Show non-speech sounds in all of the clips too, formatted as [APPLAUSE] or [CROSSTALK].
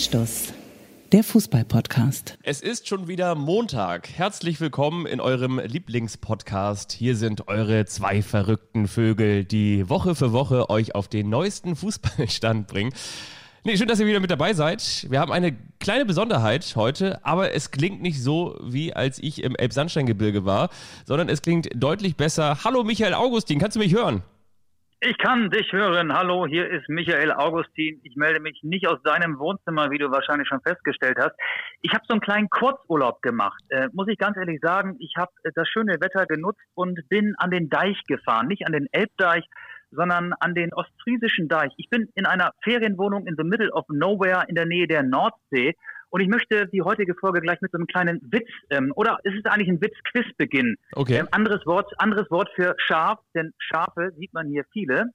Anstoß. Der Fußball-Podcast. Es ist schon wieder Montag. Herzlich willkommen in eurem Lieblingspodcast. Hier sind eure zwei verrückten Vögel, die Woche für Woche euch auf den neuesten Fußballstand bringen. Nee, schön, dass ihr wieder mit dabei seid. Wir haben eine kleine Besonderheit heute, aber es klingt nicht so, wie als ich im Elbsandsteingebirge war, sondern es klingt deutlich besser. Hallo Michael Augustin, kannst du mich hören? Ich kann dich hören. Hallo, hier ist Michael Augustin. Ich melde mich nicht aus deinem Wohnzimmer, wie du wahrscheinlich schon festgestellt hast. Ich habe so einen kleinen Kurzurlaub gemacht. Äh, muss ich ganz ehrlich sagen, ich habe äh, das schöne Wetter genutzt und bin an den Deich gefahren. Nicht an den Elbdeich, sondern an den ostfriesischen Deich. Ich bin in einer Ferienwohnung in the middle of nowhere in der Nähe der Nordsee und ich möchte die heutige Folge gleich mit so einem kleinen Witz, ähm, oder es ist eigentlich ein Witz-Quiz beginnen. Okay. Ähm, anderes Wort, anderes Wort für Schaf, denn Schafe sieht man hier viele.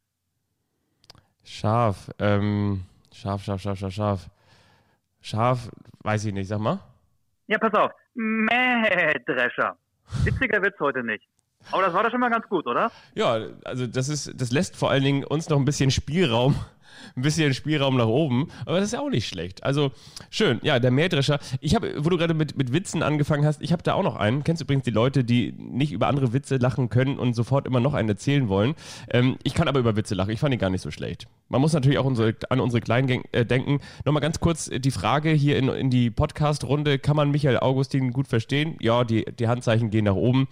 Schaf, ähm, Schaf, Schaf, Schaf, Schaf, Schaf. Schaf, weiß ich nicht, sag mal. Ja, pass auf. Mähdrescher. Witziger Witz heute nicht. Aber das war doch schon mal ganz gut, oder? Ja, also das ist, das lässt vor allen Dingen uns noch ein bisschen Spielraum, ein bisschen Spielraum nach oben. Aber das ist ja auch nicht schlecht. Also schön. Ja, der Mähdrescher. Ich habe, wo du gerade mit, mit Witzen angefangen hast, ich habe da auch noch einen. Kennst du übrigens die Leute, die nicht über andere Witze lachen können und sofort immer noch einen erzählen wollen? Ähm, ich kann aber über Witze lachen. Ich fand ihn gar nicht so schlecht. Man muss natürlich auch unsere, an unsere Kleinen äh, denken. Nochmal ganz kurz die Frage hier in, in die Podcast-Runde. Kann man Michael Augustin gut verstehen? Ja, die, die Handzeichen gehen nach oben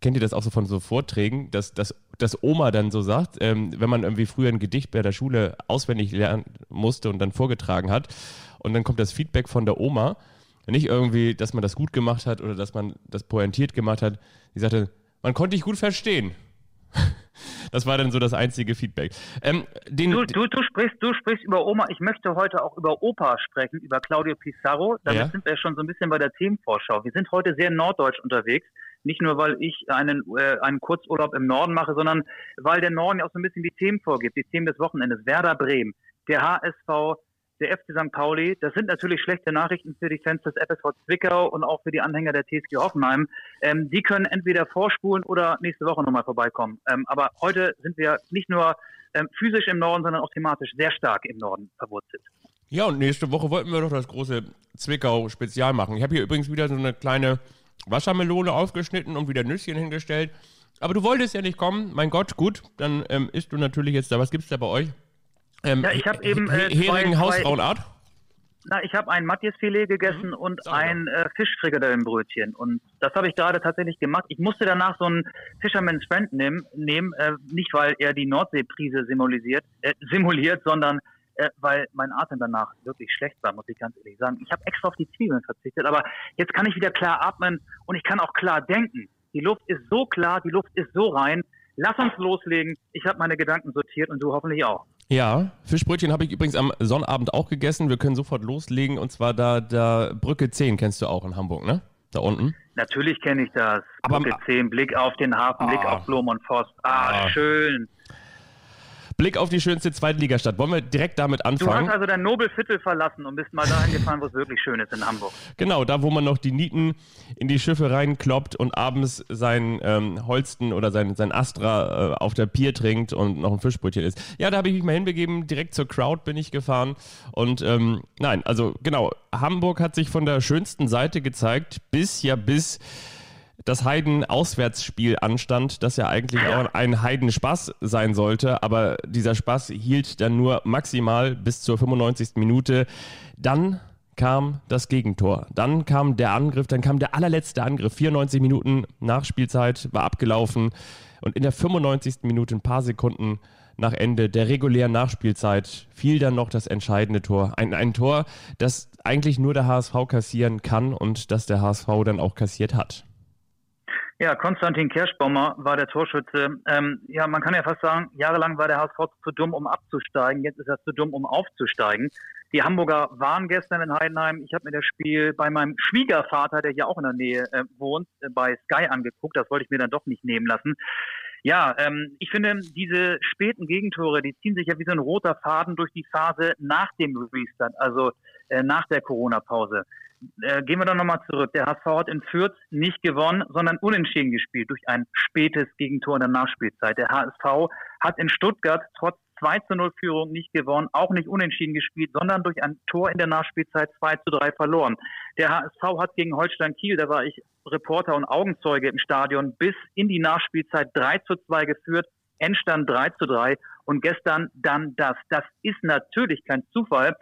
kennt ihr das auch so von so Vorträgen, dass, dass, dass Oma dann so sagt, ähm, wenn man irgendwie früher ein Gedicht bei der Schule auswendig lernen musste und dann vorgetragen hat und dann kommt das Feedback von der Oma, nicht irgendwie, dass man das gut gemacht hat oder dass man das pointiert gemacht hat, die sagte, man konnte dich gut verstehen. [LAUGHS] Das war dann so das einzige Feedback. Ähm, den, du, du, du, sprichst, du sprichst über Oma. Ich möchte heute auch über Opa sprechen, über Claudio Pizarro. Damit ja. sind wir schon so ein bisschen bei der Themenvorschau. Wir sind heute sehr norddeutsch unterwegs. Nicht nur, weil ich einen, äh, einen Kurzurlaub im Norden mache, sondern weil der Norden ja auch so ein bisschen die Themen vorgibt, die Themen des Wochenendes. Werder Bremen, der HSV, der FC St. Pauli. Das sind natürlich schlechte Nachrichten für die Fans des FSV Zwickau und auch für die Anhänger der TSG Hoffenheim. Ähm, die können entweder vorspulen oder nächste Woche nochmal vorbeikommen. Ähm, aber heute sind wir nicht nur ähm, physisch im Norden, sondern auch thematisch sehr stark im Norden verwurzelt. Ja, und nächste Woche wollten wir doch das große Zwickau-Spezial machen. Ich habe hier übrigens wieder so eine kleine Wassermelone aufgeschnitten und wieder Nüsschen hingestellt. Aber du wolltest ja nicht kommen. Mein Gott, gut, dann ähm, isst du natürlich jetzt da. Was gibt's da bei euch? Ähm, ja, ich habe eben äh, Hering Hausfrauenart. Na, ich habe ein Matjesfilet gegessen mhm, und ein äh, Fischfrikadellenbrötchen. Und das habe ich gerade tatsächlich gemacht. Ich musste danach so einen Fisherman's Friend nehmen, nehmen äh, nicht weil er die Nordseeprise simuliert, äh, simuliert, sondern äh, weil mein Atem danach wirklich schlecht war, muss ich ganz ehrlich sagen. Ich habe extra auf die Zwiebeln verzichtet, aber jetzt kann ich wieder klar atmen und ich kann auch klar denken. Die Luft ist so klar, die Luft ist so rein. Lass uns loslegen. Ich habe meine Gedanken sortiert und du hoffentlich auch. Ja, Fischbrötchen habe ich übrigens am Sonnabend auch gegessen. Wir können sofort loslegen und zwar da, da Brücke 10 kennst du auch in Hamburg, ne? Da unten. Natürlich kenne ich das. Aber, Brücke 10, Blick auf den Hafen, ah, Blick auf Blom und Forst. Ah, ah, schön. Blick auf die schönste Zweitligastadt. Wollen wir direkt damit anfangen? Du hast also dein Nobelviertel verlassen und bist mal dahin gefahren, wo es wirklich schön ist in Hamburg. Genau, da wo man noch die Nieten in die Schiffe reinkloppt und abends sein ähm, Holsten oder sein, sein Astra äh, auf der Pier trinkt und noch ein Fischbrötchen isst. Ja, da habe ich mich mal hinbegeben, direkt zur Crowd bin ich gefahren. Und ähm, nein, also genau, Hamburg hat sich von der schönsten Seite gezeigt, bis ja bis das Heiden-Auswärtsspiel anstand, das ja eigentlich auch ein Heiden-Spaß sein sollte, aber dieser Spaß hielt dann nur maximal bis zur 95. Minute. Dann kam das Gegentor. Dann kam der Angriff, dann kam der allerletzte Angriff. 94 Minuten Nachspielzeit war abgelaufen und in der 95. Minute, ein paar Sekunden nach Ende der regulären Nachspielzeit, fiel dann noch das entscheidende Tor. Ein, ein Tor, das eigentlich nur der HSV kassieren kann und das der HSV dann auch kassiert hat. Ja, Konstantin Kerschbaumer war der Torschütze. Ähm, ja, man kann ja fast sagen, jahrelang war der HSV zu dumm, um abzusteigen. Jetzt ist er zu dumm, um aufzusteigen. Die Hamburger waren gestern in Heidenheim. Ich habe mir das Spiel bei meinem Schwiegervater, der hier auch in der Nähe äh, wohnt, äh, bei Sky angeguckt. Das wollte ich mir dann doch nicht nehmen lassen. Ja, ähm, ich finde, diese späten Gegentore, die ziehen sich ja wie so ein roter Faden durch die Phase nach dem Restart, also äh, nach der Corona-Pause. Äh, gehen wir doch nochmal zurück. Der HSV hat in Fürth nicht gewonnen, sondern unentschieden gespielt durch ein spätes Gegentor in der Nachspielzeit. Der HSV hat in Stuttgart trotz 2 zu 0 Führung nicht gewonnen, auch nicht unentschieden gespielt, sondern durch ein Tor in der Nachspielzeit 2 zu 3 verloren. Der HSV hat gegen Holstein Kiel, da war ich Reporter und Augenzeuge im Stadion, bis in die Nachspielzeit 3 zu 2 geführt, Endstand 3 zu 3 und gestern dann das. Das ist natürlich kein Zufall.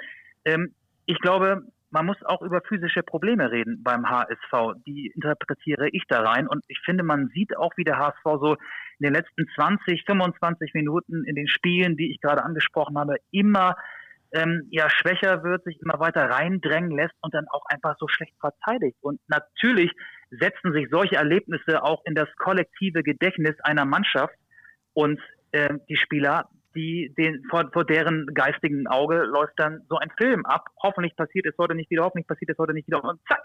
Ähm, ich glaube, man muss auch über physische Probleme reden beim HSV. Die interpretiere ich da rein. Und ich finde, man sieht auch, wie der HSV so in den letzten 20, 25 Minuten in den Spielen, die ich gerade angesprochen habe, immer ähm, ja schwächer wird, sich immer weiter reindrängen lässt und dann auch einfach so schlecht verteidigt. Und natürlich setzen sich solche Erlebnisse auch in das kollektive Gedächtnis einer Mannschaft und äh, die Spieler die, den, vor, vor deren geistigen Auge läuft dann so ein Film ab. Hoffentlich passiert es heute nicht wieder, hoffentlich passiert es heute nicht wieder und zack,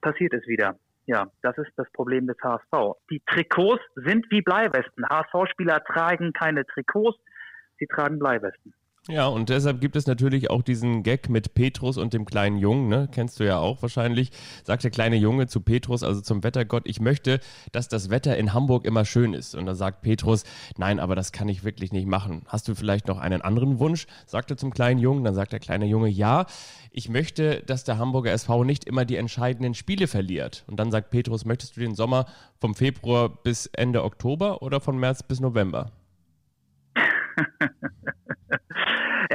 passiert es wieder. Ja, das ist das Problem des HSV. Die Trikots sind wie Bleiwesten. HSV-Spieler tragen keine Trikots, sie tragen Bleiwesten. Ja, und deshalb gibt es natürlich auch diesen Gag mit Petrus und dem kleinen Jungen, ne? Kennst du ja auch wahrscheinlich. Sagt der kleine Junge zu Petrus, also zum Wettergott, ich möchte, dass das Wetter in Hamburg immer schön ist. Und da sagt Petrus, nein, aber das kann ich wirklich nicht machen. Hast du vielleicht noch einen anderen Wunsch? Sagt er zum kleinen Jungen. Dann sagt der kleine Junge, ja, ich möchte, dass der Hamburger SV nicht immer die entscheidenden Spiele verliert. Und dann sagt Petrus, möchtest du den Sommer vom Februar bis Ende Oktober oder von März bis November? [LAUGHS]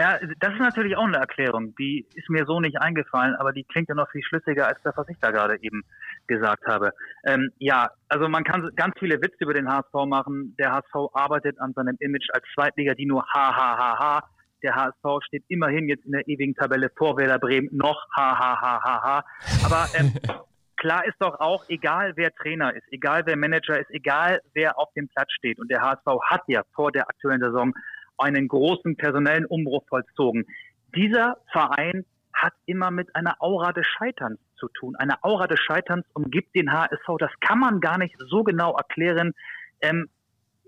Ja, das ist natürlich auch eine Erklärung. Die ist mir so nicht eingefallen, aber die klingt ja noch viel schlüssiger als das, was ich da gerade eben gesagt habe. Ähm, ja, also man kann ganz viele Witze über den HSV machen. Der HSV arbeitet an seinem Image als Zweitliga, die nur ha ha ha ha. Der HSV steht immerhin jetzt in der ewigen Tabelle vor Werder Bremen noch ha ha ha ha ha. Aber ähm, [LAUGHS] klar ist doch auch, egal wer Trainer ist, egal wer Manager ist, egal wer auf dem Platz steht. Und der HSV hat ja vor der aktuellen Saison einen großen personellen Umbruch vollzogen. Dieser Verein hat immer mit einer Aura des Scheiterns zu tun. Eine Aura des Scheiterns umgibt den HSV. Das kann man gar nicht so genau erklären. Ähm,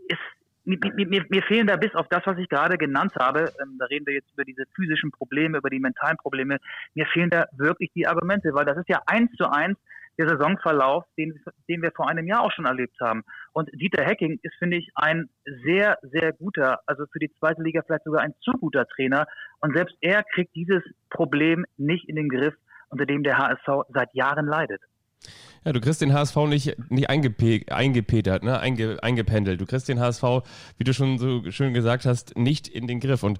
ist, mir, mir, mir, fehlen da bis auf das, was ich gerade genannt habe, ähm, da reden wir jetzt über diese physischen Probleme, über die mentalen Probleme, mir fehlen da wirklich die Argumente, weil das ist ja eins zu eins der Saisonverlauf, den, den wir vor einem Jahr auch schon erlebt haben. Und Dieter Hecking ist, finde ich, ein sehr, sehr guter, also für die zweite Liga vielleicht sogar ein zu guter Trainer. Und selbst er kriegt dieses Problem nicht in den Griff, unter dem der HSV seit Jahren leidet. Ja, du kriegst den HSV nicht, nicht eingepe eingepetert, ne? Einge eingependelt. Du kriegst den HSV, wie du schon so schön gesagt hast, nicht in den Griff. Und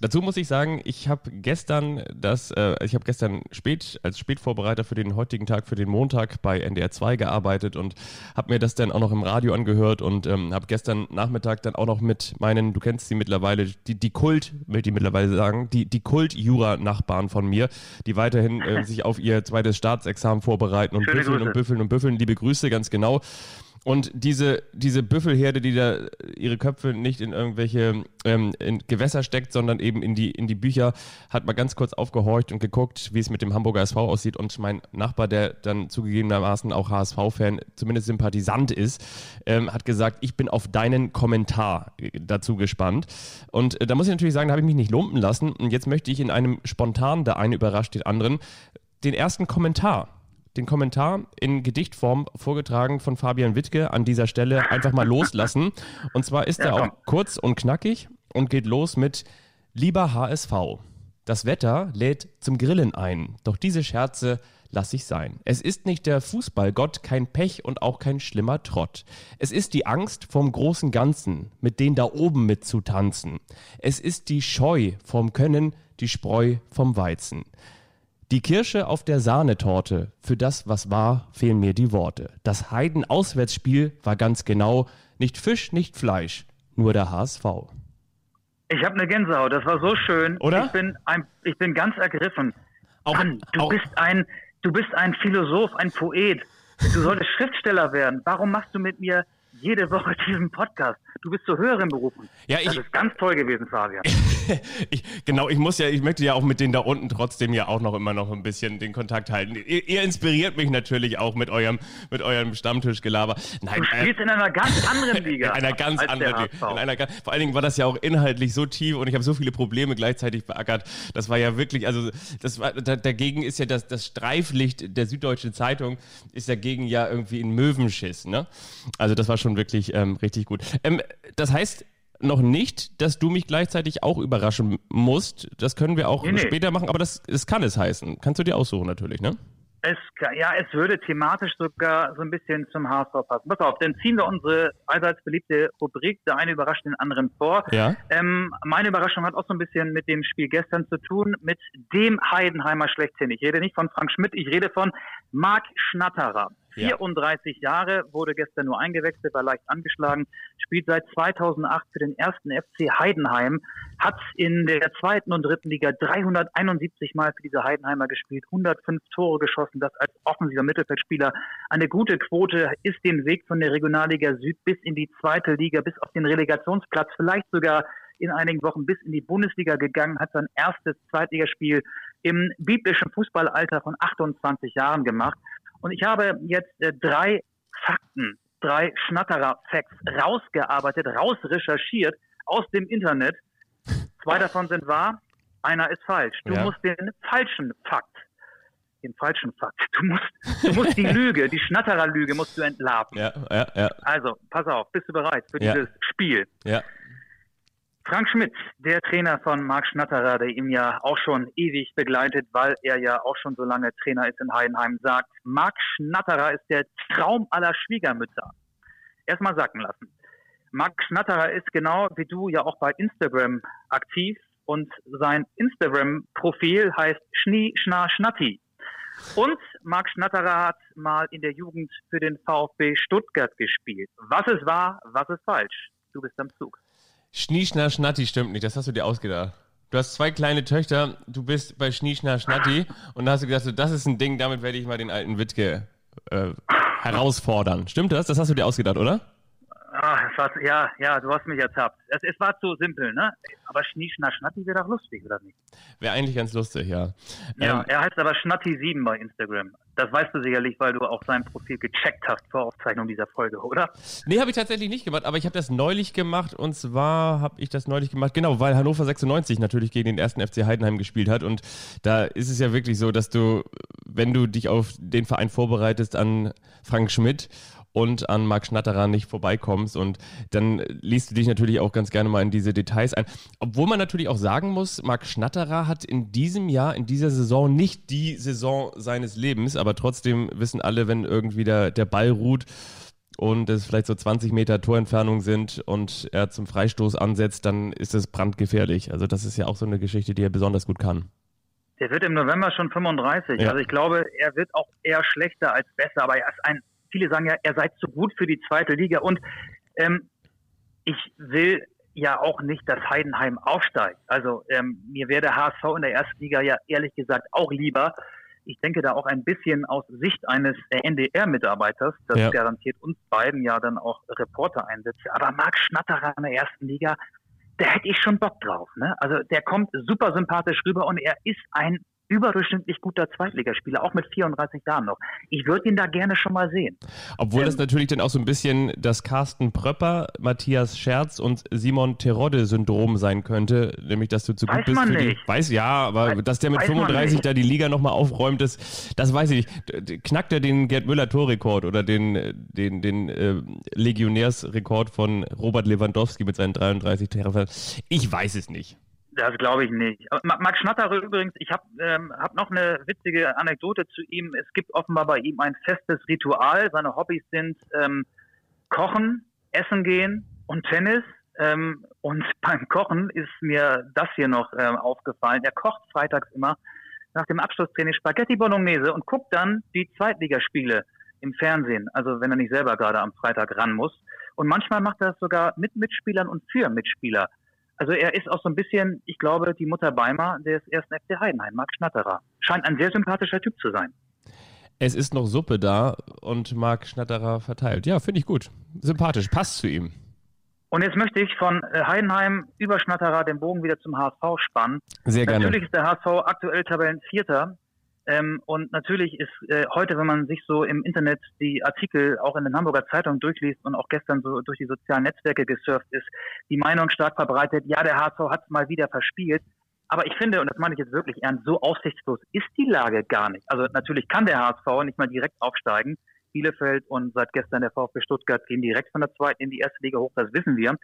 dazu muss ich sagen, ich habe gestern das, äh, ich habe gestern spät, als Spätvorbereiter für den heutigen Tag, für den Montag bei NDR 2 gearbeitet und habe mir das dann auch noch im Radio angehört und ähm, habe gestern Nachmittag dann auch noch mit meinen, du kennst sie mittlerweile, die, die Kult, will ich mittlerweile sagen, die, die Kult-Jura-Nachbarn von mir, die weiterhin äh, [LAUGHS] sich auf ihr zweites Staatsexamen vorbereiten und büffeln und büffeln und Büffeln, liebe Grüße, ganz genau. Und diese, diese Büffelherde, die da ihre Köpfe nicht in irgendwelche ähm, in Gewässer steckt, sondern eben in die, in die Bücher, hat mal ganz kurz aufgehorcht und geguckt, wie es mit dem Hamburger SV aussieht. Und mein Nachbar, der dann zugegebenermaßen auch HSV-Fan, zumindest Sympathisant ist, ähm, hat gesagt, ich bin auf deinen Kommentar dazu gespannt. Und äh, da muss ich natürlich sagen, da habe ich mich nicht lumpen lassen. Und jetzt möchte ich in einem spontan, der eine überrascht den anderen, den ersten Kommentar den Kommentar in Gedichtform vorgetragen von Fabian Wittke an dieser Stelle einfach mal loslassen. Und zwar ist ja, er auch kurz und knackig und geht los mit Lieber HSV. Das Wetter lädt zum Grillen ein, doch diese Scherze lass ich sein. Es ist nicht der Fußballgott, kein Pech und auch kein schlimmer Trott. Es ist die Angst vom großen Ganzen, mit denen da oben mitzutanzen. Es ist die Scheu vom Können, die Spreu vom Weizen. Die Kirsche auf der Sahnetorte, für das, was war, fehlen mir die Worte. Das Heiden-Auswärtsspiel war ganz genau nicht Fisch, nicht Fleisch, nur der HSV. Ich habe eine Gänsehaut, das war so schön. Oder? Ich bin, ein, ich bin ganz ergriffen. Auch, Mann, du, auch, bist ein, du bist ein Philosoph, ein Poet. Du solltest Schriftsteller werden. Warum machst du mit mir jede Woche [LAUGHS] diesen Podcast. Du bist zu höheren Berufen. Ja, ich, das ist ganz toll gewesen, Fabian. [LAUGHS] ich, genau, ich muss ja, ich möchte ja auch mit denen da unten trotzdem ja auch noch immer noch ein bisschen den Kontakt halten. Ihr, ihr inspiriert mich natürlich auch mit eurem, mit eurem Stammtischgelaber. Nein, du spielst äh, in einer ganz anderen [LAUGHS] Liga. In einer ganz anderen Liga. In einer, vor allen Dingen war das ja auch inhaltlich so tief und ich habe so viele Probleme gleichzeitig beackert. Das war ja wirklich, also das war, da, dagegen ist ja das, das Streiflicht der Süddeutschen Zeitung ist dagegen ja irgendwie ein Möwenschiss, ne? Also das war schon wirklich ähm, richtig gut. Ähm, das heißt, noch nicht, dass du mich gleichzeitig auch überraschen musst. Das können wir auch nee, später machen, aber das, das kann es heißen. Kannst du dir aussuchen natürlich, ne? Es, ja, es würde thematisch sogar so ein bisschen zum HSV passen. Pass auf, dann ziehen wir unsere allseits beliebte Rubrik, der eine überrascht den anderen vor. Ja. Ähm, meine Überraschung hat auch so ein bisschen mit dem Spiel gestern zu tun, mit dem Heidenheimer schlechthin. Ich rede nicht von Frank Schmidt, ich rede von Marc Schnatterer. 34 ja. Jahre, wurde gestern nur eingewechselt, war leicht angeschlagen, spielt seit 2008 für den ersten FC Heidenheim, hat in der zweiten und dritten Liga 371 Mal für diese Heidenheimer gespielt, 105 Tore geschossen, das als offensiver Mittelfeldspieler eine gute Quote, ist den Weg von der Regionalliga Süd bis in die zweite Liga, bis auf den Relegationsplatz, vielleicht sogar in einigen Wochen bis in die Bundesliga gegangen, hat sein erstes Zweitligaspiel im biblischen Fußballalter von 28 Jahren gemacht und ich habe jetzt äh, drei Fakten, drei Schnatterer-Facts rausgearbeitet, rausrecherchiert aus dem Internet. Zwei davon sind wahr, einer ist falsch. Du ja. musst den falschen Fakt, den falschen Fakt, du musst, du musst die [LAUGHS] Lüge, die Schnatterer-Lüge musst du entlarven. Ja, ja, ja. Also, pass auf, bist du bereit für dieses Spiel? Ja. Frank Schmidt, der Trainer von Marc Schnatterer, der ihm ja auch schon ewig begleitet, weil er ja auch schon so lange Trainer ist in Heidenheim, sagt, Marc Schnatterer ist der Traum aller Schwiegermütter. Erstmal sacken lassen. Marc Schnatterer ist genau wie du ja auch bei Instagram aktiv und sein Instagram-Profil heißt Schnie Schna Schnatti. Und Marc Schnatterer hat mal in der Jugend für den VfB Stuttgart gespielt. Was es war, was ist falsch? Du bist am Zug. Schnieschner Schnatti stimmt nicht, das hast du dir ausgedacht. Du hast zwei kleine Töchter, du bist bei Schnieschner Schnatti und da hast du gedacht, so, das ist ein Ding, damit werde ich mal den alten Wittke äh, herausfordern. Stimmt das? Das hast du dir ausgedacht, oder? Ach, war, ja, ja, du hast mich ertappt. Es, es war zu simpel, ne? Aber Schnieschner Schnatti wäre doch lustig, oder nicht? Wäre eigentlich ganz lustig, ja. Ja, ähm, er heißt aber Schnatti7 bei Instagram. Das weißt du sicherlich, weil du auch sein Profil gecheckt hast vor Aufzeichnung dieser Folge, oder? Nee, habe ich tatsächlich nicht gemacht, aber ich habe das neulich gemacht und zwar habe ich das neulich gemacht, genau, weil Hannover 96 natürlich gegen den ersten FC Heidenheim gespielt hat und da ist es ja wirklich so, dass du, wenn du dich auf den Verein vorbereitest an Frank Schmidt und an Marc Schnatterer nicht vorbeikommst. Und dann liest du dich natürlich auch ganz gerne mal in diese Details ein. Obwohl man natürlich auch sagen muss, Marc Schnatterer hat in diesem Jahr, in dieser Saison nicht die Saison seines Lebens, aber trotzdem wissen alle, wenn irgendwie der, der Ball ruht, und es vielleicht so 20 Meter Torentfernung sind und er zum Freistoß ansetzt, dann ist es brandgefährlich. Also das ist ja auch so eine Geschichte, die er besonders gut kann. Der wird im November schon 35. Ja. Also ich glaube, er wird auch eher schlechter als besser, aber er ist ein viele sagen ja, er sei zu gut für die zweite Liga. Und ähm, ich will ja auch nicht, dass Heidenheim aufsteigt. Also ähm, mir wäre der HSV in der ersten Liga ja ehrlich gesagt auch lieber. Ich denke da auch ein bisschen aus Sicht eines NDR-Mitarbeiters, das ja. garantiert uns beiden ja dann auch Reporter einsetzt. Aber Marc Schnatterer in der ersten Liga, da hätte ich schon Bock drauf. Ne? Also der kommt super sympathisch rüber und er ist ein überdurchschnittlich guter Zweitligaspieler, auch mit 34 Jahren noch. Ich würde ihn da gerne schon mal sehen. Obwohl ähm, das natürlich dann auch so ein bisschen das Carsten Pröpper, Matthias Scherz und Simon Terodde-Syndrom sein könnte, nämlich dass du zu gut bist für nicht. die. Weiß ja, aber weiß, dass der mit 35 da die Liga nochmal aufräumt, das, das weiß ich nicht. Knackt er den Gerd Müller-Torrekord oder den, den, den äh, Legionärsrekord von Robert Lewandowski mit seinen 33 Treffern? Ich weiß es nicht. Das glaube ich nicht. Max Schnatterer übrigens, ich habe ähm, hab noch eine witzige Anekdote zu ihm. Es gibt offenbar bei ihm ein festes Ritual. Seine Hobbys sind ähm, Kochen, Essen gehen und Tennis. Ähm, und [LAUGHS] beim Kochen ist mir das hier noch ähm, aufgefallen. Er kocht freitags immer nach dem Abschlusstraining Spaghetti Bolognese und guckt dann die Zweitligaspiele im Fernsehen. Also wenn er nicht selber gerade am Freitag ran muss. Und manchmal macht er das sogar mit Mitspielern und für Mitspieler. Also er ist auch so ein bisschen, ich glaube, die Mutter Beimer des ersten FC Heidenheim, Marc Schnatterer. Scheint ein sehr sympathischer Typ zu sein. Es ist noch Suppe da und Marc Schnatterer verteilt. Ja, finde ich gut. Sympathisch, passt zu ihm. Und jetzt möchte ich von äh, Heidenheim über Schnatterer den Bogen wieder zum HSV spannen. Sehr gerne. Natürlich ist der HSV aktuell Tabellenvierter. Ähm, und natürlich ist äh, heute, wenn man sich so im Internet die Artikel auch in den Hamburger Zeitungen durchliest und auch gestern so durch die sozialen Netzwerke gesurft ist, die Meinung stark verbreitet, ja, der HSV hat es mal wieder verspielt. Aber ich finde, und das meine ich jetzt wirklich ernst, so aussichtslos ist die Lage gar nicht. Also natürlich kann der HSV nicht mal direkt aufsteigen. Bielefeld und seit gestern der VfB Stuttgart gehen direkt von der zweiten in die erste Liga hoch, das wissen wir.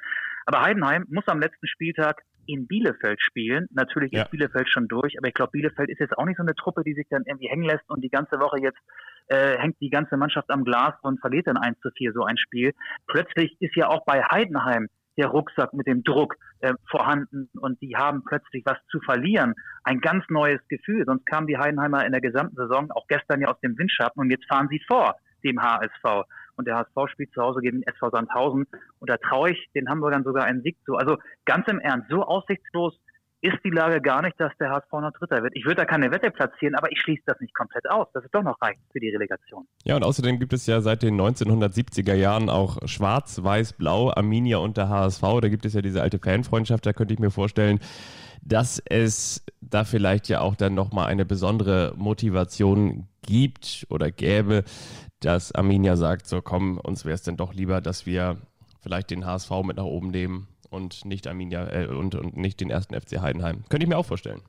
Aber Heidenheim muss am letzten Spieltag in Bielefeld spielen. Natürlich ja. ist Bielefeld schon durch, aber ich glaube, Bielefeld ist jetzt auch nicht so eine Truppe, die sich dann irgendwie hängen lässt und die ganze Woche jetzt äh, hängt die ganze Mannschaft am Glas und verliert dann 1 zu 4 so ein Spiel. Plötzlich ist ja auch bei Heidenheim der Rucksack mit dem Druck äh, vorhanden und die haben plötzlich was zu verlieren. Ein ganz neues Gefühl. Sonst kamen die Heidenheimer in der gesamten Saison, auch gestern ja aus dem Windschatten und jetzt fahren sie vor dem HSV. Und der HSV spielt zu Hause gegen SV Sandhausen. Und da traue ich den Hamburgern sogar einen Sieg zu. Also ganz im Ernst, so aussichtslos ist die Lage gar nicht, dass der HSV noch Dritter wird. Ich würde da keine Wette platzieren, aber ich schließe das nicht komplett aus, dass es doch noch reicht für die Relegation. Ja, und außerdem gibt es ja seit den 1970er Jahren auch Schwarz, Weiß, Blau, Arminia und der HSV. Da gibt es ja diese alte Fanfreundschaft. Da könnte ich mir vorstellen, dass es da vielleicht ja auch dann nochmal eine besondere Motivation gibt oder gäbe, dass Arminia sagt, so komm, uns wäre es denn doch lieber, dass wir vielleicht den HSV mit nach oben nehmen und nicht Arminia äh, und, und nicht den ersten FC Heidenheim. Könnte ich mir auch vorstellen.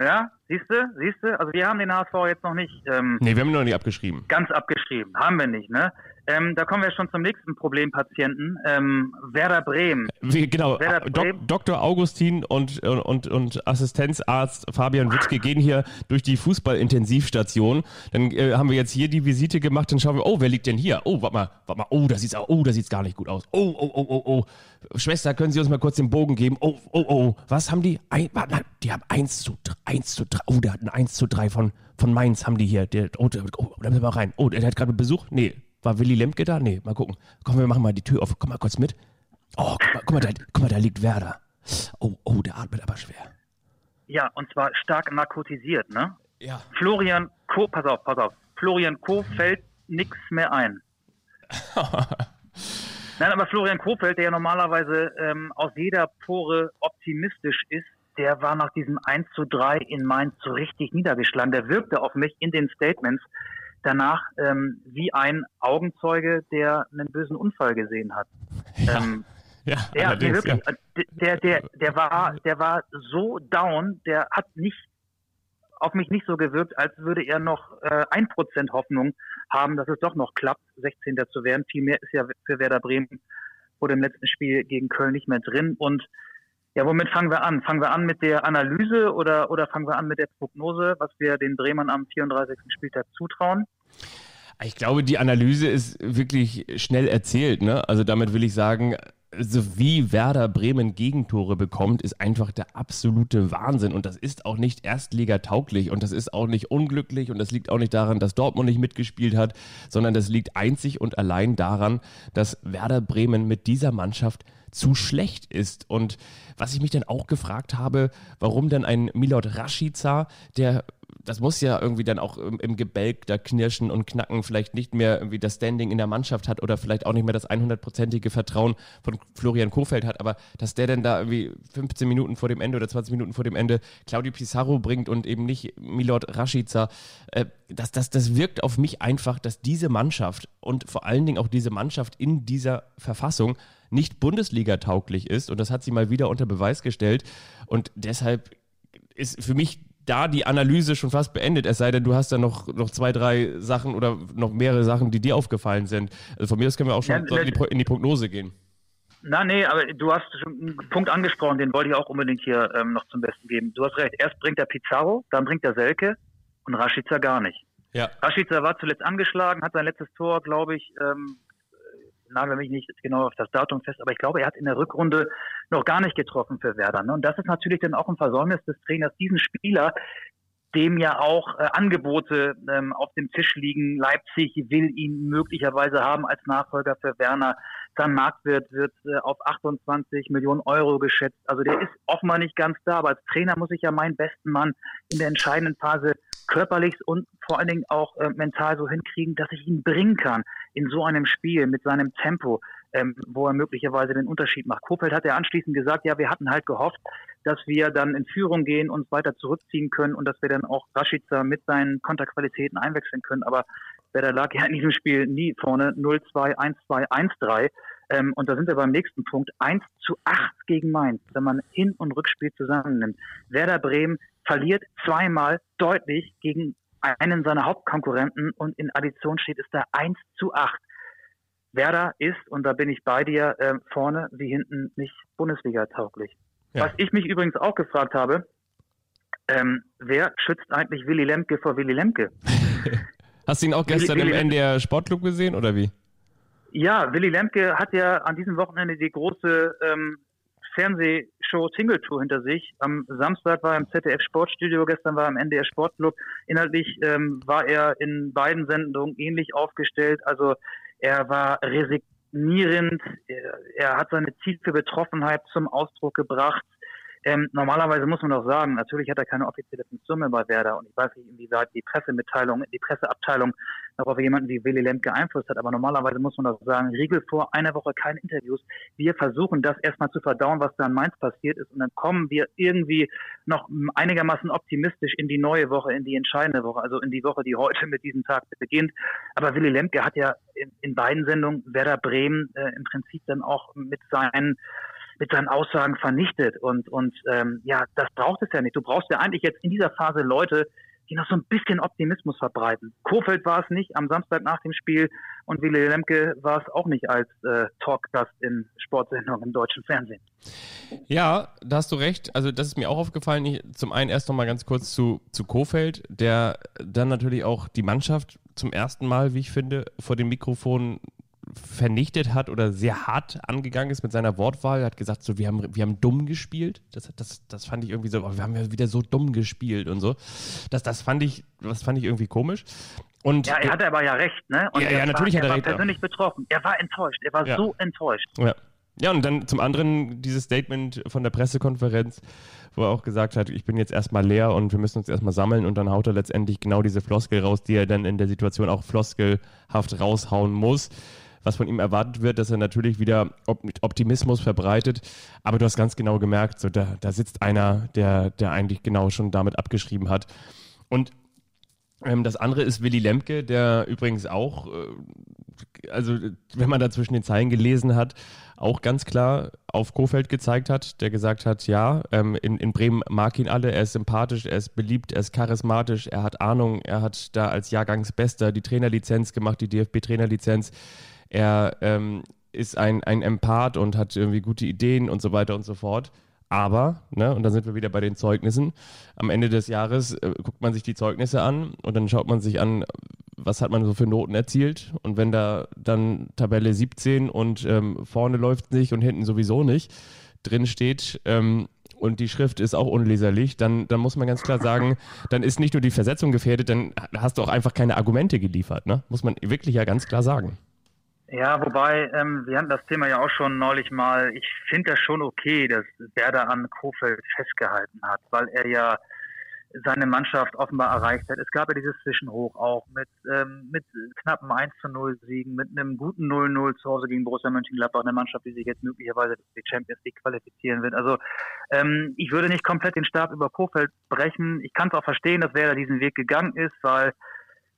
Ja, siehst du, siehst du, also wir haben den HSV jetzt noch nicht. Ähm, nee, wir haben ihn noch nicht abgeschrieben. Ganz abgeschrieben, haben wir nicht, ne? Ähm, da kommen wir schon zum nächsten Problempatienten. Ähm, Werder Bremen. Wie, genau, Werder Bremen. Dr. Augustin und, und, und Assistenzarzt Fabian Witzke gehen hier durch die Fußballintensivstation. Dann äh, haben wir jetzt hier die Visite gemacht, dann schauen wir, oh, wer liegt denn hier? Oh, warte mal, warte mal, oh, da sieht's, oh, da sieht's gar nicht gut aus. Oh, oh, oh, oh, oh. Schwester, können Sie uns mal kurz den Bogen geben? Oh, oh, oh. Was haben die? Ein, warte, die haben 1 zu 3, 1 zu 3. Oh, der hat ein 1 zu 3 von, von Mainz haben die hier. Der, oh, der, oh, da müssen wir mal rein. Oh, der hat gerade Besuch? Nee, war Willy Lemke da? Nee, mal gucken. Komm, wir machen mal die Tür auf. Komm mal kurz mit. Oh, guck mal, guck mal, da, guck mal, da liegt Werder. Oh, oh, der atmet aber schwer. Ja, und zwar stark narkotisiert, ne? Ja. Florian Co, pass auf, pass auf. Florian Co fällt nichts mehr ein. [LAUGHS] Nein, aber Florian Kofeld, der ja normalerweise ähm, aus jeder Pore optimistisch ist, der war nach diesem 1 zu 3 in Mainz so richtig niedergeschlagen. Der wirkte auf mich in den Statements danach ähm, wie ein Augenzeuge, der einen bösen Unfall gesehen hat. Ja. Ähm, ja, der, der, wirklich, ja. Der, der, der war, der war so down, der hat nicht auf mich nicht so gewirkt, als würde er noch äh, ein äh, Prozent Hoffnung haben, dass es doch noch klappt, 16. zu werden. Viel mehr ist ja für Werder Bremen vor dem letzten Spiel gegen Köln nicht mehr drin. Und ja, womit fangen wir an? Fangen wir an mit der Analyse oder, oder fangen wir an mit der Prognose, was wir den Bremern am 34. Spieltag zutrauen? Ich glaube, die Analyse ist wirklich schnell erzählt. Ne? Also damit will ich sagen, so wie Werder Bremen Gegentore bekommt, ist einfach der absolute Wahnsinn. Und das ist auch nicht erstligatauglich und das ist auch nicht unglücklich und das liegt auch nicht daran, dass Dortmund nicht mitgespielt hat, sondern das liegt einzig und allein daran, dass Werder Bremen mit dieser Mannschaft zu schlecht ist. Und was ich mich dann auch gefragt habe, warum denn ein Milot Rashica, der das muss ja irgendwie dann auch im, im, Gebälk da knirschen und knacken, vielleicht nicht mehr irgendwie das Standing in der Mannschaft hat oder vielleicht auch nicht mehr das 100-prozentige Vertrauen von Florian Kofeld hat, aber dass der dann da irgendwie 15 Minuten vor dem Ende oder 20 Minuten vor dem Ende Claudio Pizarro bringt und eben nicht Milord Rashica, äh, das, das, das wirkt auf mich einfach, dass diese Mannschaft und vor allen Dingen auch diese Mannschaft in dieser Verfassung nicht Bundesliga-tauglich ist und das hat sie mal wieder unter Beweis gestellt und deshalb ist für mich da die Analyse schon fast beendet, es sei denn, du hast da noch, noch zwei, drei Sachen oder noch mehrere Sachen, die dir aufgefallen sind. Also von mir aus können wir auch schon ja, in, die, in die Prognose gehen. Na, nee, aber du hast schon einen Punkt angesprochen, den wollte ich auch unbedingt hier ähm, noch zum Besten geben. Du hast recht, erst bringt der Pizarro, dann bringt der Selke und Rashica gar nicht. Ja. Rashica war zuletzt angeschlagen, hat sein letztes Tor, glaube ich, ähm, nagel mich nicht genau auf das Datum fest, aber ich glaube, er hat in der Rückrunde noch gar nicht getroffen für Werder. Ne? Und das ist natürlich dann auch ein Versäumnis des Trainers, diesen Spieler, dem ja auch äh, Angebote ähm, auf dem Tisch liegen. Leipzig will ihn möglicherweise haben als Nachfolger für Werner. Sein Marktwert wird äh, auf 28 Millionen Euro geschätzt. Also der ist offenbar nicht ganz da, aber als Trainer muss ich ja meinen besten Mann in der entscheidenden Phase körperlich und vor allen Dingen auch äh, mental so hinkriegen, dass ich ihn bringen kann in so einem Spiel mit seinem Tempo, ähm, wo er möglicherweise den Unterschied macht. Kofeld hat ja anschließend gesagt, ja, wir hatten halt gehofft, dass wir dann in Führung gehen, uns weiter zurückziehen können und dass wir dann auch Rashica mit seinen Konterqualitäten einwechseln können. Aber Werder lag [LAUGHS] ja in diesem Spiel nie vorne 0-2, 1-2, 1-3. Ähm, und da sind wir beim nächsten Punkt. 1 zu 8 gegen Mainz, wenn man Hin- und Rückspiel zusammennimmt. Werder Bremen verliert zweimal deutlich gegen einen seiner Hauptkonkurrenten und in Addition steht es da 1 zu 8. Werder ist, und da bin ich bei dir, äh, vorne wie hinten nicht Bundesliga tauglich. Ja. Was ich mich übrigens auch gefragt habe, ähm, wer schützt eigentlich Willy Lemke vor Willy Lemke? [LAUGHS] Hast du ihn auch gestern Willi, im Willi NDR Sportclub gesehen oder wie? Ja, Willy Lemke hat ja an diesem Wochenende die große ähm, Fernsehshow Single Tour hinter sich. Am Samstag war er im ZDF Sportstudio, gestern war er im NDR Sportclub. Inhaltlich ähm, war er in beiden Sendungen ähnlich aufgestellt. Also er war resignierend, er, er hat seine tiefe Betroffenheit zum Ausdruck gebracht. Ähm, normalerweise muss man doch sagen, natürlich hat er keine offizielle Funktion mehr bei Werder und ich weiß nicht, inwieweit die Pressemitteilung, die Presseabteilung noch auf jemanden wie Willy Lemke Einfluss hat, aber normalerweise muss man doch sagen, Riegel vor einer Woche keine Interviews. Wir versuchen das erstmal zu verdauen, was da in Mainz passiert ist und dann kommen wir irgendwie noch einigermaßen optimistisch in die neue Woche, in die entscheidende Woche, also in die Woche, die heute mit diesem Tag beginnt. Aber Willy Lemke hat ja in, in beiden Sendungen Werder Bremen äh, im Prinzip dann auch mit seinen mit seinen Aussagen vernichtet. Und, und ähm, ja, das braucht es ja nicht. Du brauchst ja eigentlich jetzt in dieser Phase Leute, die noch so ein bisschen Optimismus verbreiten. Kofeld war es nicht am Samstag nach dem Spiel und Willy Lemke war es auch nicht als äh, Talkgast in Sportsendungen im deutschen Fernsehen. Ja, da hast du recht. Also das ist mir auch aufgefallen. Ich, zum einen erst noch mal ganz kurz zu, zu Kofeld, der dann natürlich auch die Mannschaft zum ersten Mal, wie ich finde, vor dem Mikrofon vernichtet hat oder sehr hart angegangen ist mit seiner Wortwahl. Er hat gesagt, so, wir haben, wir haben dumm gespielt. Das, das, das fand ich irgendwie so, wir haben ja wieder so dumm gespielt und so. Das, das, fand, ich, das fand ich irgendwie komisch. Und, ja, er hatte aber ja recht, ne? Und ja, ja natürlich war, hat er, er recht. Er war persönlich betroffen. Er war enttäuscht. Er war ja. so enttäuscht. Ja. Ja, und dann zum anderen dieses Statement von der Pressekonferenz, wo er auch gesagt hat, ich bin jetzt erstmal leer und wir müssen uns erstmal sammeln und dann haut er letztendlich genau diese Floskel raus, die er dann in der Situation auch floskelhaft raushauen muss was von ihm erwartet wird, dass er natürlich wieder Optimismus verbreitet. Aber du hast ganz genau gemerkt, so da, da sitzt einer, der, der eigentlich genau schon damit abgeschrieben hat. Und ähm, das andere ist Willy Lemke, der übrigens auch, äh, also wenn man da zwischen den Zeilen gelesen hat, auch ganz klar auf Kofeld gezeigt hat, der gesagt hat, ja, ähm, in, in Bremen mag ihn alle, er ist sympathisch, er ist beliebt, er ist charismatisch, er hat Ahnung, er hat da als Jahrgangsbester die Trainerlizenz gemacht, die DFB-Trainerlizenz. Er ähm, ist ein, ein Empath und hat irgendwie gute Ideen und so weiter und so fort. Aber, ne, und dann sind wir wieder bei den Zeugnissen. Am Ende des Jahres äh, guckt man sich die Zeugnisse an und dann schaut man sich an, was hat man so für Noten erzielt. Und wenn da dann Tabelle 17 und ähm, vorne läuft nicht und hinten sowieso nicht drin steht, ähm, und die Schrift ist auch unleserlich, dann, dann muss man ganz klar sagen, dann ist nicht nur die Versetzung gefährdet, dann hast du auch einfach keine Argumente geliefert. Ne? Muss man wirklich ja ganz klar sagen. Ja, wobei, ähm, wir hatten das Thema ja auch schon neulich mal. Ich finde das schon okay, dass Werder an Kofeld festgehalten hat, weil er ja seine Mannschaft offenbar erreicht hat. Es gab ja dieses Zwischenhoch auch mit, ähm, mit knappen 1 zu 0 Siegen, mit einem guten 0-0 zu Hause gegen Borussia Mönchengladbach, eine Mannschaft, die sich jetzt möglicherweise für die Champions League qualifizieren wird. Also ähm, ich würde nicht komplett den Stab über Kofeld brechen. Ich kann es auch verstehen, dass Werder diesen Weg gegangen ist, weil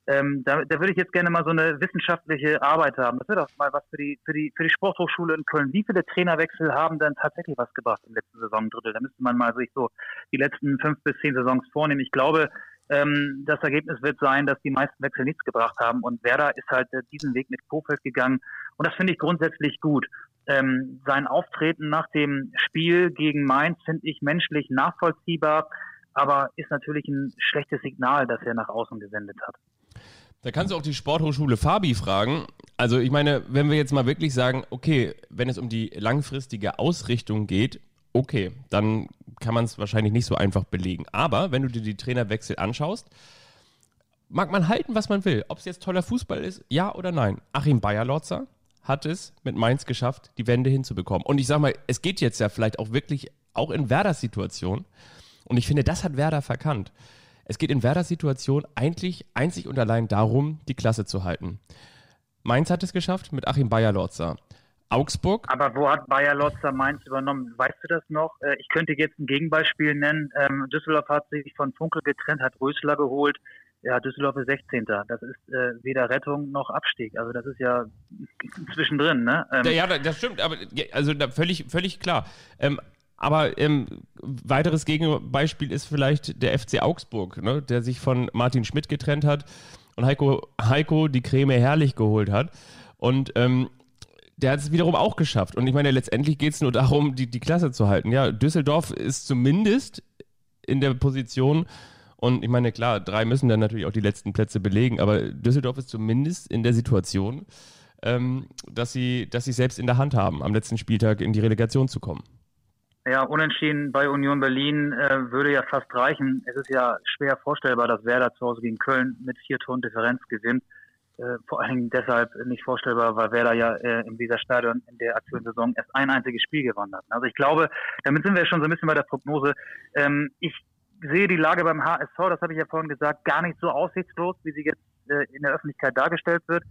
ähm, da, da würde ich jetzt gerne mal so eine wissenschaftliche Arbeit haben. Das wäre doch mal was für die, für die, für die Sporthochschule in Köln. Wie viele Trainerwechsel haben denn tatsächlich was gebracht im letzten Saisondrittel? Da müsste man mal sich so die letzten fünf bis zehn Saisons vornehmen. Ich glaube, ähm, das Ergebnis wird sein, dass die meisten Wechsel nichts gebracht haben. Und Werder ist halt äh, diesen Weg mit Kofeld gegangen. Und das finde ich grundsätzlich gut. Ähm, sein Auftreten nach dem Spiel gegen Mainz finde ich menschlich nachvollziehbar, aber ist natürlich ein schlechtes Signal, das er nach außen gesendet hat. Da kannst du auch die Sporthochschule Fabi fragen. Also ich meine, wenn wir jetzt mal wirklich sagen, okay, wenn es um die langfristige Ausrichtung geht, okay, dann kann man es wahrscheinlich nicht so einfach belegen. Aber wenn du dir die Trainerwechsel anschaust, mag man halten, was man will. Ob es jetzt toller Fußball ist, ja oder nein. Achim Bayerlotzer hat es mit Mainz geschafft, die Wende hinzubekommen. Und ich sag mal, es geht jetzt ja vielleicht auch wirklich, auch in Werders Situation. Und ich finde, das hat Werder verkannt. Es geht in Werders Situation eigentlich einzig und allein darum, die Klasse zu halten. Mainz hat es geschafft mit Achim Bayer-Lorzer. Augsburg. Aber wo hat Bayer-Lorzer Mainz übernommen? Weißt du das noch? Äh, ich könnte jetzt ein Gegenbeispiel nennen. Ähm, Düsseldorf hat sich von Funkel getrennt, hat Rösler geholt. Ja, Düsseldorf ist 16. Das ist äh, weder Rettung noch Abstieg. Also das ist ja zwischendrin, ne? Ähm, ja, das stimmt, aber also völlig, völlig klar. Aber ähm, weiteres Gegenbeispiel ist vielleicht der FC Augsburg, ne, der sich von Martin Schmidt getrennt hat und Heiko, Heiko die Creme herrlich geholt hat. Und ähm, der hat es wiederum auch geschafft. Und ich meine, letztendlich geht es nur darum, die, die Klasse zu halten. Ja, Düsseldorf ist zumindest in der Position, und ich meine, klar, drei müssen dann natürlich auch die letzten Plätze belegen, aber Düsseldorf ist zumindest in der Situation, ähm, dass, sie, dass sie selbst in der Hand haben, am letzten Spieltag in die Relegation zu kommen. Ja, unentschieden bei Union Berlin äh, würde ja fast reichen. Es ist ja schwer vorstellbar, dass Werder zu Hause gegen Köln mit vier Toren Differenz gewinnt. Äh, vor allen Dingen deshalb nicht vorstellbar, weil Werder ja äh, in dieser Stadion in der aktuellen Saison erst ein einziges Spiel gewonnen hat. Also ich glaube, damit sind wir schon so ein bisschen bei der Prognose. Ähm, ich sehe die Lage beim HSV, das habe ich ja vorhin gesagt, gar nicht so aussichtslos, wie sie jetzt äh, in der Öffentlichkeit dargestellt wird.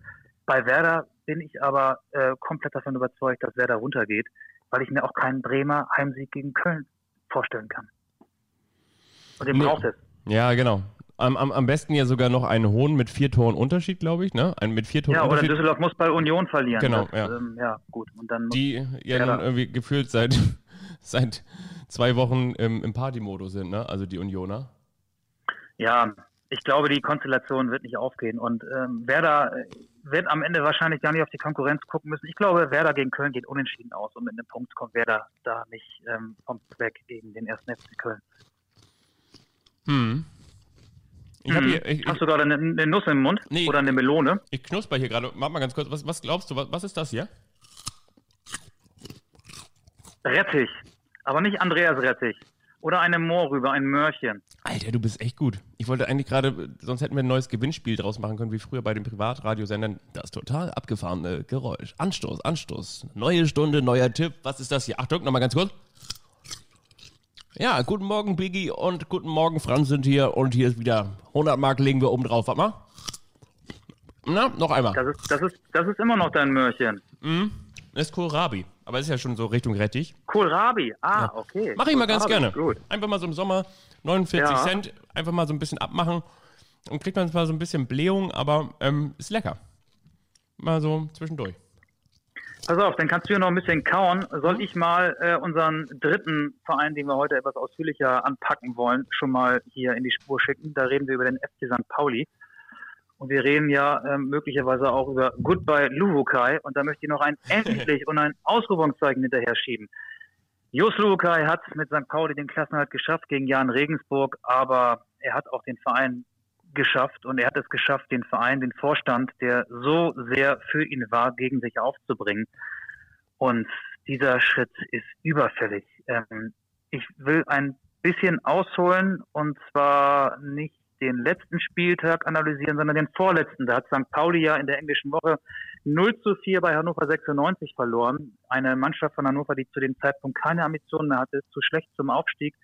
Bei Werder bin ich aber äh, komplett davon überzeugt, dass Werder runtergeht weil ich mir auch keinen Bremer Heimsieg gegen Köln vorstellen kann. Und den nee. braucht es. Ja, genau. Am, am, am besten ja sogar noch einen hohen mit vier Toren Unterschied, glaube ich, ne? Ein mit vier Toren ja, Unterschied. oder Düsseldorf muss bei Union verlieren. Genau, das, ja. Ähm, ja, gut. Und dann Die ja nun irgendwie gefühlt seit, [LAUGHS] seit zwei Wochen im, im Partymodus sind, ne? Also die Unioner. Ja, ich glaube, die Konstellation wird nicht aufgehen. Und ähm, Werder äh, wird am Ende wahrscheinlich gar nicht auf die Konkurrenz gucken müssen. Ich glaube, Werder gegen Köln geht unentschieden aus und mit einem Punkt kommt Werder da nicht ähm, vom Weg gegen den ersten FC Köln. Hm. Ich hm. Hier, ich, Hast du gerade eine, eine, Nuss im Mund? Nee, Oder eine Melone? Ich knusper hier gerade. Mach mal ganz kurz. Was, was glaubst du? Was, was ist das hier? Rettich. Aber nicht Andreas Rettich. Oder eine Moorrübe, ein Möhrchen. Alter, du bist echt gut. Ich wollte eigentlich gerade, sonst hätten wir ein neues Gewinnspiel draus machen können, wie früher bei den Privatradiosendern. Das total abgefahrene Geräusch. Anstoß, Anstoß. Neue Stunde, neuer Tipp. Was ist das hier? Achtung, nochmal ganz kurz. Ja, guten Morgen, Biggie und guten Morgen, Franz sind hier und hier ist wieder 100 Mark legen wir oben drauf. Warte mal. Na, noch einmal. Das ist, das ist, das ist immer noch dein Möhrchen. Mhm. Das ist Kohlrabi. Aber ist ja schon so Richtung Rettich. Kohlrabi, ah, ja. okay. Mach ich mal ganz gerne. Gut. Einfach mal so im Sommer 49 ja. Cent, einfach mal so ein bisschen abmachen. Und kriegt man zwar so ein bisschen Blähung, aber ähm, ist lecker. Mal so zwischendurch. Pass auf, dann kannst du ja noch ein bisschen kauen. Soll ich mal äh, unseren dritten Verein, den wir heute etwas ausführlicher anpacken wollen, schon mal hier in die Spur schicken? Da reden wir über den FC St. Pauli. Und wir reden ja äh, möglicherweise auch über Goodbye Luvukai. Und da möchte ich noch ein [LAUGHS] endlich und ein Ausrufungszeichen hinterher schieben. Jos Luvukai hat mit St. Pauli den Klassenhalt geschafft gegen Jan Regensburg, aber er hat auch den Verein geschafft und er hat es geschafft, den Verein, den Vorstand, der so sehr für ihn war, gegen sich aufzubringen. Und dieser Schritt ist überfällig. Ähm, ich will ein bisschen ausholen und zwar nicht den letzten Spieltag analysieren, sondern den vorletzten. Da hat St. Pauli ja in der englischen Woche 0 zu 4 bei Hannover 96 verloren. Eine Mannschaft von Hannover, die zu dem Zeitpunkt keine Ambitionen mehr hatte, zu schlecht zum Aufstieg,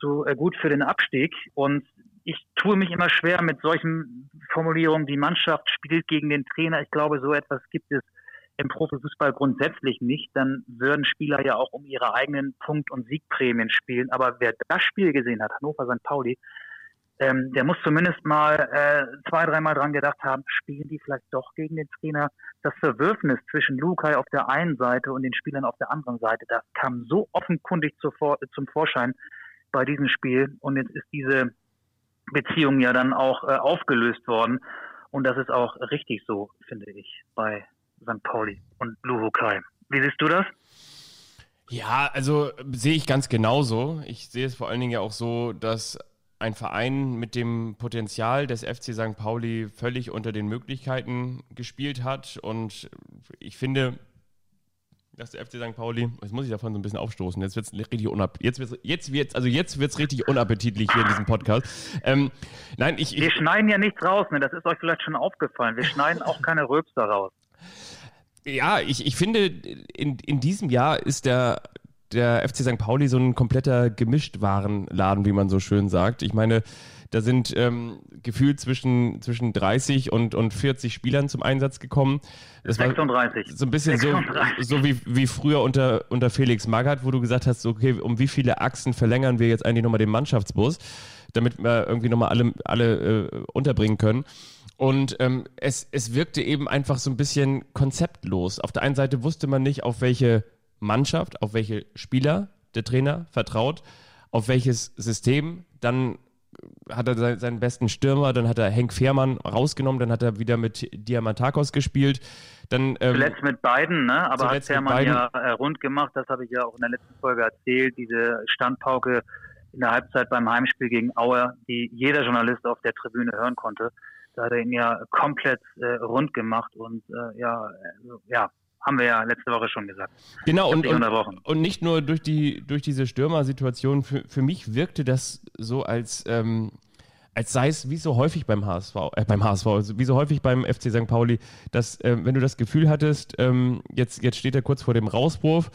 zu äh, gut für den Abstieg. Und ich tue mich immer schwer mit solchen Formulierungen, die Mannschaft spielt gegen den Trainer. Ich glaube, so etwas gibt es im Profifußball grundsätzlich nicht. Dann würden Spieler ja auch um ihre eigenen Punkt- und Siegprämien spielen. Aber wer das Spiel gesehen hat, Hannover St. Pauli, ähm, der muss zumindest mal äh, zwei, dreimal dran gedacht haben, spielen die vielleicht doch gegen den Trainer. Das Verwürfnis zwischen Lukai auf der einen Seite und den Spielern auf der anderen Seite, das kam so offenkundig zuvor, zum Vorschein bei diesem Spiel. Und jetzt ist diese Beziehung ja dann auch äh, aufgelöst worden. Und das ist auch richtig so, finde ich, bei St. Pauli und Lukai. Wie siehst du das? Ja, also sehe ich ganz genauso. Ich sehe es vor allen Dingen ja auch so, dass ein Verein mit dem Potenzial des FC St. Pauli völlig unter den Möglichkeiten gespielt hat. Und ich finde, dass der FC St. Pauli, jetzt muss ich davon so ein bisschen aufstoßen, jetzt wird es richtig unab jetzt wird's, jetzt wird's, also jetzt wird's richtig unappetitlich hier in diesem Podcast. Ähm, nein, ich, Wir schneiden ja nichts raus, ne? das ist euch vielleicht schon aufgefallen. Wir schneiden auch keine Röpster raus. Ja, ich, ich finde, in, in diesem Jahr ist der der FC St. Pauli so ein kompletter Gemischtwarenladen, wie man so schön sagt. Ich meine, da sind ähm, gefühlt zwischen, zwischen 30 und, und 40 Spielern zum Einsatz gekommen. Das 36. War so ein bisschen 36. so, so wie, wie früher unter, unter Felix Magath, wo du gesagt hast, okay, um wie viele Achsen verlängern wir jetzt eigentlich nochmal den Mannschaftsbus, damit wir irgendwie nochmal alle, alle äh, unterbringen können. Und ähm, es, es wirkte eben einfach so ein bisschen konzeptlos. Auf der einen Seite wusste man nicht, auf welche Mannschaft, auf welche Spieler der Trainer, vertraut, auf welches System, dann hat er seinen besten Stürmer, dann hat er Henk Fehrmann rausgenommen, dann hat er wieder mit Diamantakos gespielt. Dann, ähm, zuletzt mit beiden, ne? aber hat Fehrmann ja äh, rund gemacht, das habe ich ja auch in der letzten Folge erzählt, diese Standpauke in der Halbzeit beim Heimspiel gegen Aue, die jeder Journalist auf der Tribüne hören konnte. Da hat er ihn ja komplett äh, rund gemacht und äh, ja, also, ja, haben wir ja letzte Woche schon gesagt. Genau, und, und, und, nicht nur durch, die, durch diese Stürmersituation, für, für mich wirkte das so, als, ähm, als sei es wie so häufig beim HSV, äh, beim HSV, also wie so häufig beim FC St. Pauli, dass, äh, wenn du das Gefühl hattest, ähm, jetzt, jetzt steht er kurz vor dem Rauswurf,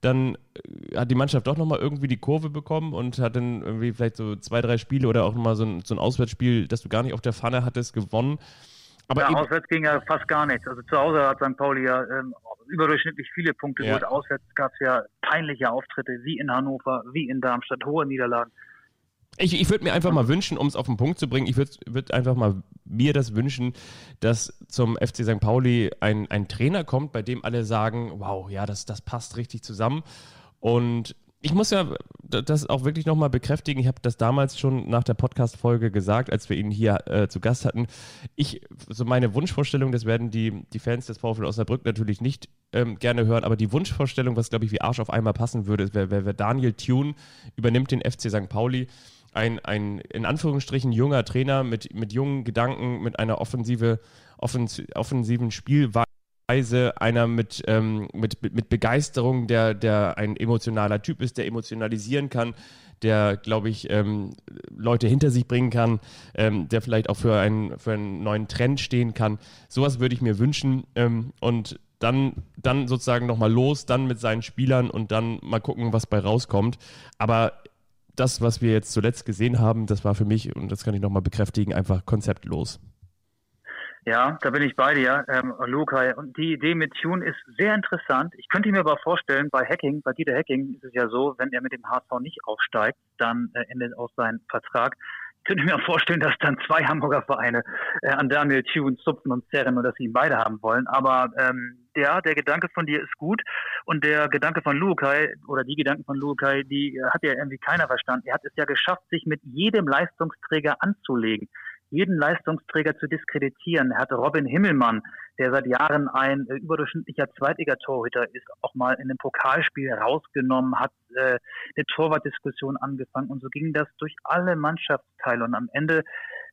dann äh, hat die Mannschaft doch nochmal irgendwie die Kurve bekommen und hat dann irgendwie vielleicht so zwei, drei Spiele oder auch nochmal so ein, so ein Auswärtsspiel, das du gar nicht auf der Pfanne hattest, gewonnen. Aber ja, auswärts ging ja fast gar nichts. Also zu Hause hat St. Pauli ja ähm, überdurchschnittlich viele Punkte ja. geholt. Auswärts gab es ja peinliche Auftritte, wie in Hannover, wie in Darmstadt, hohe Niederlagen. Ich, ich würde mir einfach mal wünschen, um es auf den Punkt zu bringen, ich würde würd einfach mal mir das wünschen, dass zum FC St. Pauli ein, ein Trainer kommt, bei dem alle sagen, wow, ja, das, das passt richtig zusammen. Und ich muss ja das auch wirklich nochmal bekräftigen. Ich habe das damals schon nach der Podcast-Folge gesagt, als wir ihn hier äh, zu Gast hatten. Ich, so meine Wunschvorstellung, das werden die, die Fans des VfL Osnabrück natürlich nicht ähm, gerne hören, aber die Wunschvorstellung, was glaube ich wie Arsch auf einmal passen würde, wäre wär, wär Daniel Thune übernimmt den FC St. Pauli. Ein, ein in Anführungsstrichen junger Trainer mit, mit jungen Gedanken, mit einer offensive, offens offensiven Spielweise Weise einer mit, ähm, mit, mit Begeisterung, der, der ein emotionaler Typ ist, der emotionalisieren kann, der, glaube ich, ähm, Leute hinter sich bringen kann, ähm, der vielleicht auch für einen, für einen neuen Trend stehen kann. Sowas würde ich mir wünschen. Ähm, und dann, dann sozusagen nochmal los, dann mit seinen Spielern und dann mal gucken, was bei rauskommt. Aber das, was wir jetzt zuletzt gesehen haben, das war für mich, und das kann ich nochmal bekräftigen, einfach konzeptlos. Ja, da bin ich bei dir, ähm, Lukai. Und die Idee mit Tune ist sehr interessant. Ich könnte mir aber vorstellen, bei Hacking, bei Dieter Hacking ist es ja so, wenn er mit dem HSV nicht aufsteigt, dann äh, endet auch sein Vertrag. Ich könnte mir vorstellen, dass dann zwei Hamburger Vereine äh, an Daniel Tune zupfen und zerren und dass sie ihn beide haben wollen. Aber ähm, ja, der Gedanke von dir ist gut und der Gedanke von Lukai oder die Gedanken von Lukai, die äh, hat ja irgendwie keiner verstanden. Er hat es ja geschafft, sich mit jedem Leistungsträger anzulegen jeden Leistungsträger zu diskreditieren. Er hatte Robin Himmelmann, der seit Jahren ein äh, überdurchschnittlicher Zweitligatorhüter ist, auch mal in einem Pokalspiel rausgenommen, hat äh, eine Torwartdiskussion angefangen und so ging das durch alle Mannschaftsteile und am Ende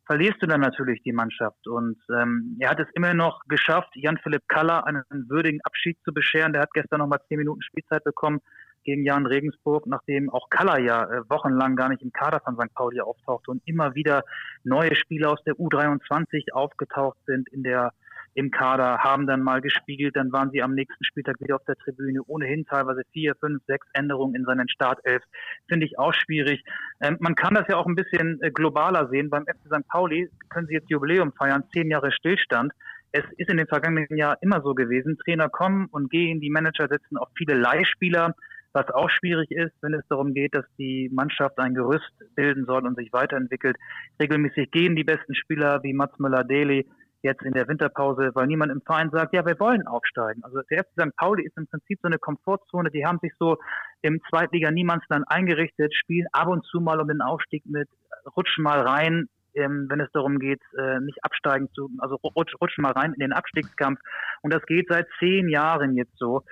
verlierst du dann natürlich die Mannschaft. Und ähm, er hat es immer noch geschafft, Jan-Philipp Kaller einen würdigen Abschied zu bescheren. Der hat gestern noch mal zehn Minuten Spielzeit bekommen gegen Jan Regensburg, nachdem auch Kaller ja äh, wochenlang gar nicht im Kader von St. Pauli auftauchte und immer wieder neue Spieler aus der U23 aufgetaucht sind in der im Kader, haben dann mal gespiegelt, dann waren sie am nächsten Spieltag wieder auf der Tribüne, ohnehin teilweise vier, fünf, sechs Änderungen in seinen Startelf, finde ich auch schwierig. Ähm, man kann das ja auch ein bisschen äh, globaler sehen. Beim FC St. Pauli können sie jetzt Jubiläum feiern, zehn Jahre Stillstand. Es ist in den vergangenen Jahren immer so gewesen. Trainer kommen und gehen, die Manager setzen auf viele Leihspieler was auch schwierig ist, wenn es darum geht, dass die Mannschaft ein Gerüst bilden soll und sich weiterentwickelt. Regelmäßig gehen die besten Spieler wie Mats Müller-Deli jetzt in der Winterpause, weil niemand im Verein sagt, ja, wir wollen aufsteigen. Also der FC St. Pauli ist im Prinzip so eine Komfortzone, die haben sich so im Zweitliga Niemandsland eingerichtet, spielen ab und zu mal um den Aufstieg mit, rutschen mal rein, ähm, wenn es darum geht, äh, nicht absteigen zu, also rutsch, rutschen mal rein in den Abstiegskampf. Und das geht seit zehn Jahren jetzt so.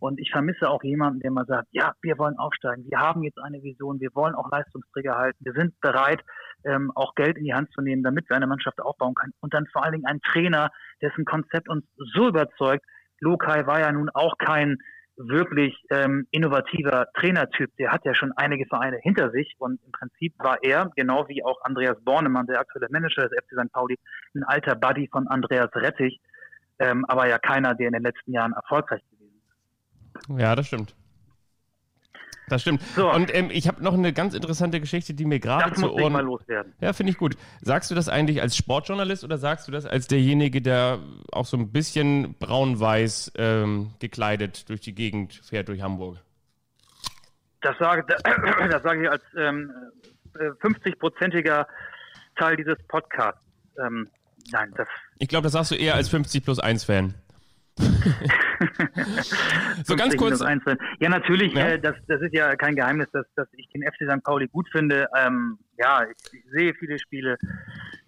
Und ich vermisse auch jemanden, der mal sagt, ja, wir wollen aufsteigen, wir haben jetzt eine Vision, wir wollen auch Leistungsträger halten, wir sind bereit, ähm, auch Geld in die Hand zu nehmen, damit wir eine Mannschaft aufbauen können. Und dann vor allen Dingen ein Trainer, dessen Konzept uns so überzeugt. Lokai war ja nun auch kein wirklich ähm, innovativer Trainertyp. Der hat ja schon einige Vereine hinter sich und im Prinzip war er, genau wie auch Andreas Bornemann, der aktuelle Manager des FC St. Pauli, ein alter Buddy von Andreas Rettich, ähm, aber ja keiner, der in den letzten Jahren erfolgreich gewesen ja, das stimmt. Das stimmt. So. Und ähm, ich habe noch eine ganz interessante Geschichte, die mir gerade zu Ohren. Mal loswerden. Ja, finde ich gut. Sagst du das eigentlich als Sportjournalist oder sagst du das als derjenige, der auch so ein bisschen braun-weiß ähm, gekleidet durch die Gegend fährt durch Hamburg? Das sage, [CLEARS THROAT] das sage ich als ähm, 50-prozentiger äh, Teil dieses Podcasts. Ähm, nein, das. Ich glaube, das sagst du eher als 50 plus 1 Fan. [LAUGHS] so ganz kurz. Ja, natürlich, ja. Äh, das, das ist ja kein Geheimnis, dass, dass ich den FC St. Pauli gut finde. Ähm, ja, ich, ich, sehe viele Spiele,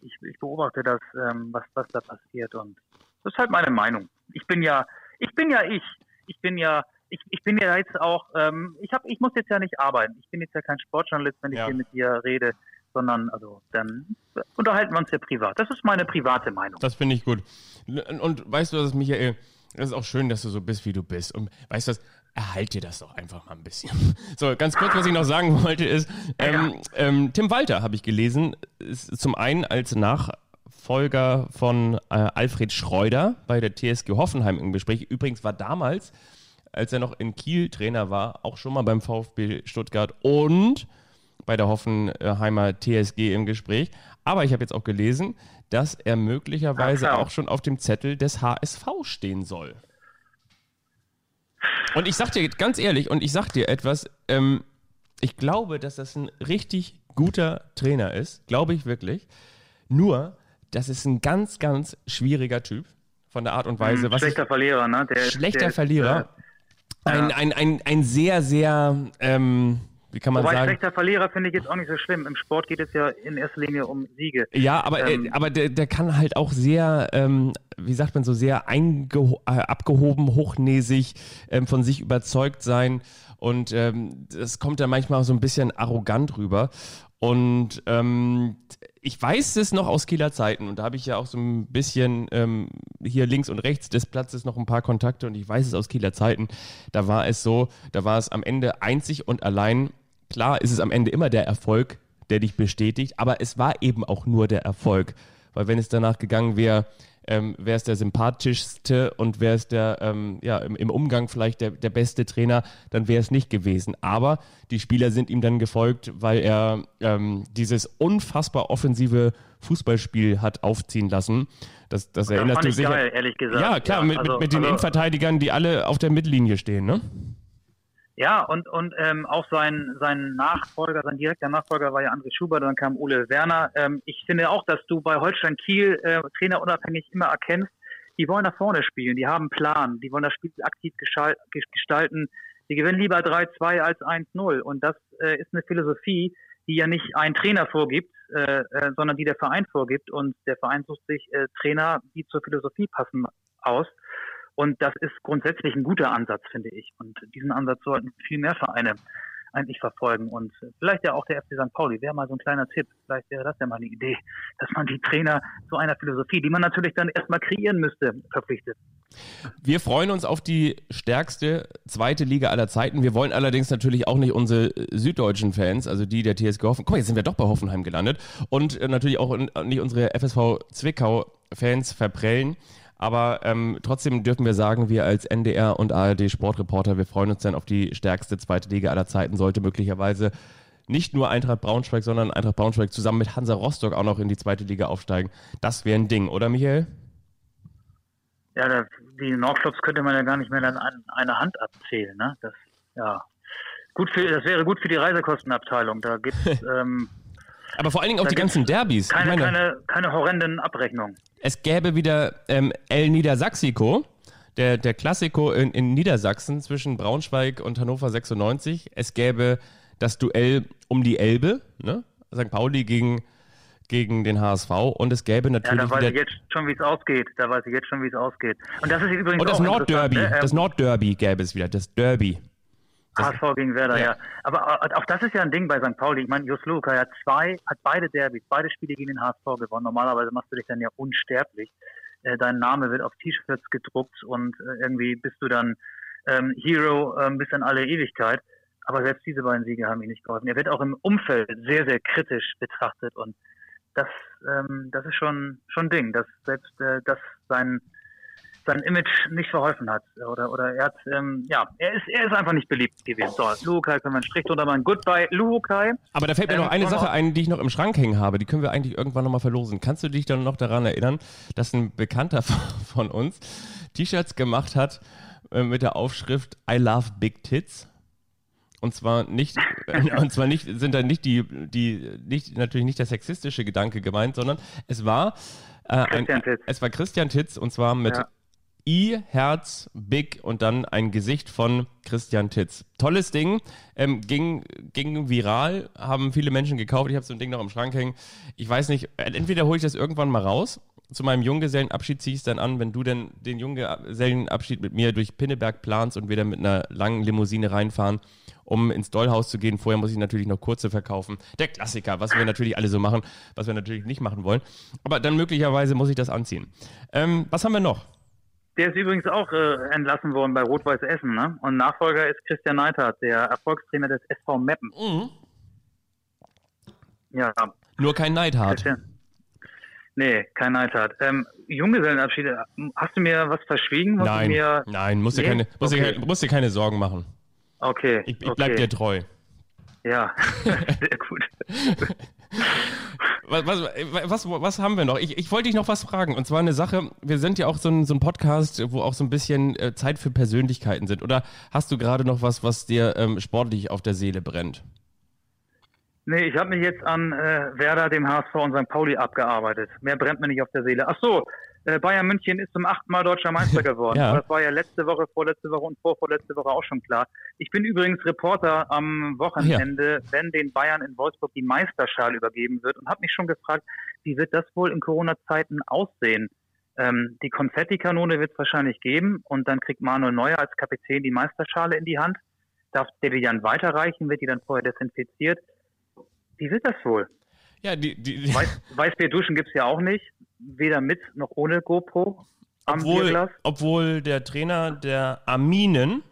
ich, ich beobachte das, ähm, was, was da passiert und das ist halt meine Meinung. Ich bin ja, ich bin ja ich. Ich bin ja, ich, ich bin ja jetzt auch, ähm, ich habe, ich muss jetzt ja nicht arbeiten. Ich bin jetzt ja kein Sportjournalist, wenn ich ja. hier mit dir rede sondern also dann unterhalten wir uns ja privat. Das ist meine private Meinung. Das finde ich gut. Und weißt du was, Michael, das ist auch schön, dass du so bist, wie du bist. Und weißt du was, erhalt dir das doch einfach mal ein bisschen. [LAUGHS] So, ganz kurz, was ich noch sagen wollte, ist, ähm, ähm, Tim Walter, habe ich gelesen, ist zum einen als Nachfolger von äh, Alfred Schreuder bei der TSG Hoffenheim im Gespräch. Übrigens war damals, als er noch in Kiel Trainer war, auch schon mal beim VfB Stuttgart und bei der Hoffenheimer TSG im Gespräch. Aber ich habe jetzt auch gelesen, dass er möglicherweise auch schon auf dem Zettel des HSV stehen soll. Und ich sag dir ganz ehrlich, und ich sag dir etwas, ähm, ich glaube, dass das ein richtig guter Trainer ist, glaube ich wirklich. Nur, das ist ein ganz, ganz schwieriger Typ von der Art und Weise. Hm, schlechter ich, Verlierer, ne? Der, schlechter der, Verlierer. Äh, ein, ein, ein, ein sehr, sehr, ähm, wie kann man Wobei sagen? schlechter Verlierer finde ich jetzt auch nicht so schlimm. Im Sport geht es ja in erster Linie um Siege. Ja, aber, ähm, äh, aber der, der kann halt auch sehr, ähm, wie sagt man so, sehr äh, abgehoben, hochnäsig, ähm, von sich überzeugt sein. Und ähm, das kommt dann manchmal so ein bisschen arrogant rüber. Und ähm, ich weiß es noch aus Kieler Zeiten und da habe ich ja auch so ein bisschen ähm, hier links und rechts des Platzes noch ein paar Kontakte und ich weiß es aus Kieler Zeiten. Da war es so, da war es am Ende einzig und allein Klar ist es am Ende immer der Erfolg, der dich bestätigt, aber es war eben auch nur der Erfolg. Weil wenn es danach gegangen wäre, ähm, wer ist der sympathischste und wer ist der ähm, ja, im, im, Umgang vielleicht der, der beste Trainer, dann wäre es nicht gewesen. Aber die Spieler sind ihm dann gefolgt, weil er ähm, dieses unfassbar offensive Fußballspiel hat aufziehen lassen. Das, das, das erinnert du sicher. Geil, ehrlich gesagt. Ja, klar, ja, mit, also, mit, mit den also, Innenverteidigern, die alle auf der Mittellinie stehen, ne? Ja, und, und ähm, auch sein, sein Nachfolger, sein direkter Nachfolger war ja André Schubert, dann kam Ole Werner. Ähm, ich finde auch, dass du bei Holstein Kiel äh, Trainer unabhängig immer erkennst, die wollen nach vorne spielen, die haben Plan, die wollen das Spiel aktiv gestalten, die gewinnen lieber 3-2 als 1-0. Und das äh, ist eine Philosophie, die ja nicht ein Trainer vorgibt, äh, äh, sondern die der Verein vorgibt. Und der Verein sucht sich äh, Trainer, die zur Philosophie passen, aus. Und das ist grundsätzlich ein guter Ansatz, finde ich. Und diesen Ansatz sollten viel mehr Vereine eigentlich verfolgen. Und vielleicht ja auch der FC St. Pauli wäre mal so ein kleiner Tipp. Vielleicht wäre das ja mal eine Idee, dass man die Trainer zu einer Philosophie, die man natürlich dann erstmal kreieren müsste, verpflichtet. Wir freuen uns auf die stärkste zweite Liga aller Zeiten. Wir wollen allerdings natürlich auch nicht unsere süddeutschen Fans, also die der TSG Hoffenheim, guck mal, jetzt sind wir doch bei Hoffenheim gelandet, und natürlich auch nicht unsere FSV Zwickau Fans verprellen. Aber ähm, trotzdem dürfen wir sagen, wir als NDR und ARD Sportreporter, wir freuen uns dann auf die stärkste zweite Liga aller Zeiten, sollte möglicherweise nicht nur Eintracht Braunschweig, sondern Eintracht Braunschweig zusammen mit Hansa Rostock auch noch in die zweite Liga aufsteigen. Das wäre ein Ding, oder Michael? Ja, das, die Nordclubs könnte man ja gar nicht mehr dann an einer Hand abzählen. Ne? Das, ja. gut für, das wäre gut für die Reisekostenabteilung. Da gibt es [LAUGHS] ähm, aber vor allen Dingen auch die ganzen Derbys. Keine, meine, keine, keine horrenden Abrechnungen. Es gäbe wieder ähm, El Niedersaxico, der, der Klassiko in, in Niedersachsen zwischen Braunschweig und Hannover 96. Es gäbe das Duell um die Elbe, ne? St. Pauli gegen, gegen den HSV und es gäbe natürlich. Ja, da weiß ich jetzt schon, wie es ausgeht. Da weiß ich jetzt schon, wie es ausgeht. Und das ist übrigens. Und das Nordderby, ne? das Nordderby gäbe es wieder, das Derby. HSV gegen Werder, ja. ja. Aber auch das ist ja ein Ding bei St. Pauli. Ich meine, Jus Luca hat zwei, hat beide Derbys, beide Spiele gegen den HSV gewonnen. Normalerweise machst du dich dann ja unsterblich. Äh, dein Name wird auf T-Shirts gedruckt und äh, irgendwie bist du dann ähm, Hero ähm, bis in alle Ewigkeit. Aber selbst diese beiden Siege haben ihm nicht geholfen. Er wird auch im Umfeld sehr, sehr kritisch betrachtet und das, ähm, das ist schon, schon ein Ding, dass selbst äh, das sein sein Image nicht verholfen hat. Oder, oder er hat, ähm, ja, er ist, er ist einfach nicht beliebt gewesen. So, Lukai können wir einen Strich drunter machen. Goodbye, Lukai. Aber da fällt mir ähm, noch eine Sache ein, die ich noch im Schrank hängen habe. Die können wir eigentlich irgendwann nochmal verlosen. Kannst du dich dann noch daran erinnern, dass ein Bekannter [LAUGHS] von uns T-Shirts gemacht hat äh, mit der Aufschrift I love big tits? Und zwar nicht, [LAUGHS] und zwar nicht, sind da nicht die, die, nicht, natürlich nicht der sexistische Gedanke gemeint, sondern es war, äh, ein, es war Christian Titz und zwar mit ja I, Herz, Big und dann ein Gesicht von Christian Titz. Tolles Ding, ähm, ging, ging viral, haben viele Menschen gekauft. Ich habe so ein Ding noch im Schrank hängen. Ich weiß nicht, entweder hole ich das irgendwann mal raus. Zu meinem Junggesellenabschied ziehe ich es dann an, wenn du denn den Junggesellenabschied mit mir durch Pinneberg planst und wir dann mit einer langen Limousine reinfahren, um ins Dollhaus zu gehen. Vorher muss ich natürlich noch kurze verkaufen. Der Klassiker, was wir natürlich alle so machen, was wir natürlich nicht machen wollen. Aber dann möglicherweise muss ich das anziehen. Ähm, was haben wir noch? Der ist übrigens auch äh, entlassen worden bei Rot-Weiß Essen. Ne? Und Nachfolger ist Christian Neithardt, der Erfolgstrainer des SV Meppen. Mhm. Ja. Nur kein Neidhardt. Nee, kein Neidhardt. Ähm, Junggesellenabschied, hast du mir was verschwiegen? Musst nein, mir... nein, musst, nee? dir keine, musst, okay. dir, musst dir keine Sorgen machen. Okay. Ich, ich bleib okay. dir treu. Ja, [LAUGHS] [LAUGHS] sehr gut. [LAUGHS] was, was, was, was, haben wir noch? Ich, ich wollte dich noch was fragen. Und zwar eine Sache, wir sind ja auch so ein, so ein Podcast, wo auch so ein bisschen äh, Zeit für Persönlichkeiten sind. Oder hast du gerade noch was, was dir ähm, sportlich auf der Seele brennt? Nee, ich habe mich jetzt an äh, Werder, dem HSV und St. Pauli abgearbeitet. Mehr brennt mir nicht auf der Seele. Ach so, Bayern München ist zum achten Mal deutscher Meister [LAUGHS] geworden. ja. Das war ja letzte Woche, vorletzte Woche und vorvorletzte Woche auch schon klar. Ich bin übrigens Reporter am Wochenende, ja. wenn den Bayern in Wolfsburg die Meisterschale übergeben wird und habe mich schon gefragt, wie wird das wohl in Corona-Zeiten aussehen? Ähm, die Konfettikanone wird es wahrscheinlich geben und dann kriegt Manuel Neuer als Kapitän die Meisterschale in die Hand, darf dann weiterreichen, wird die dann vorher desinfiziert. Wie wird das wohl? Ja, die, die, die Weiß, [LAUGHS] Weißbier duschen gibt es ja auch nicht weder mit noch ohne GoPro am obwohl, Bierglas. Obwohl der Trainer der Arminen,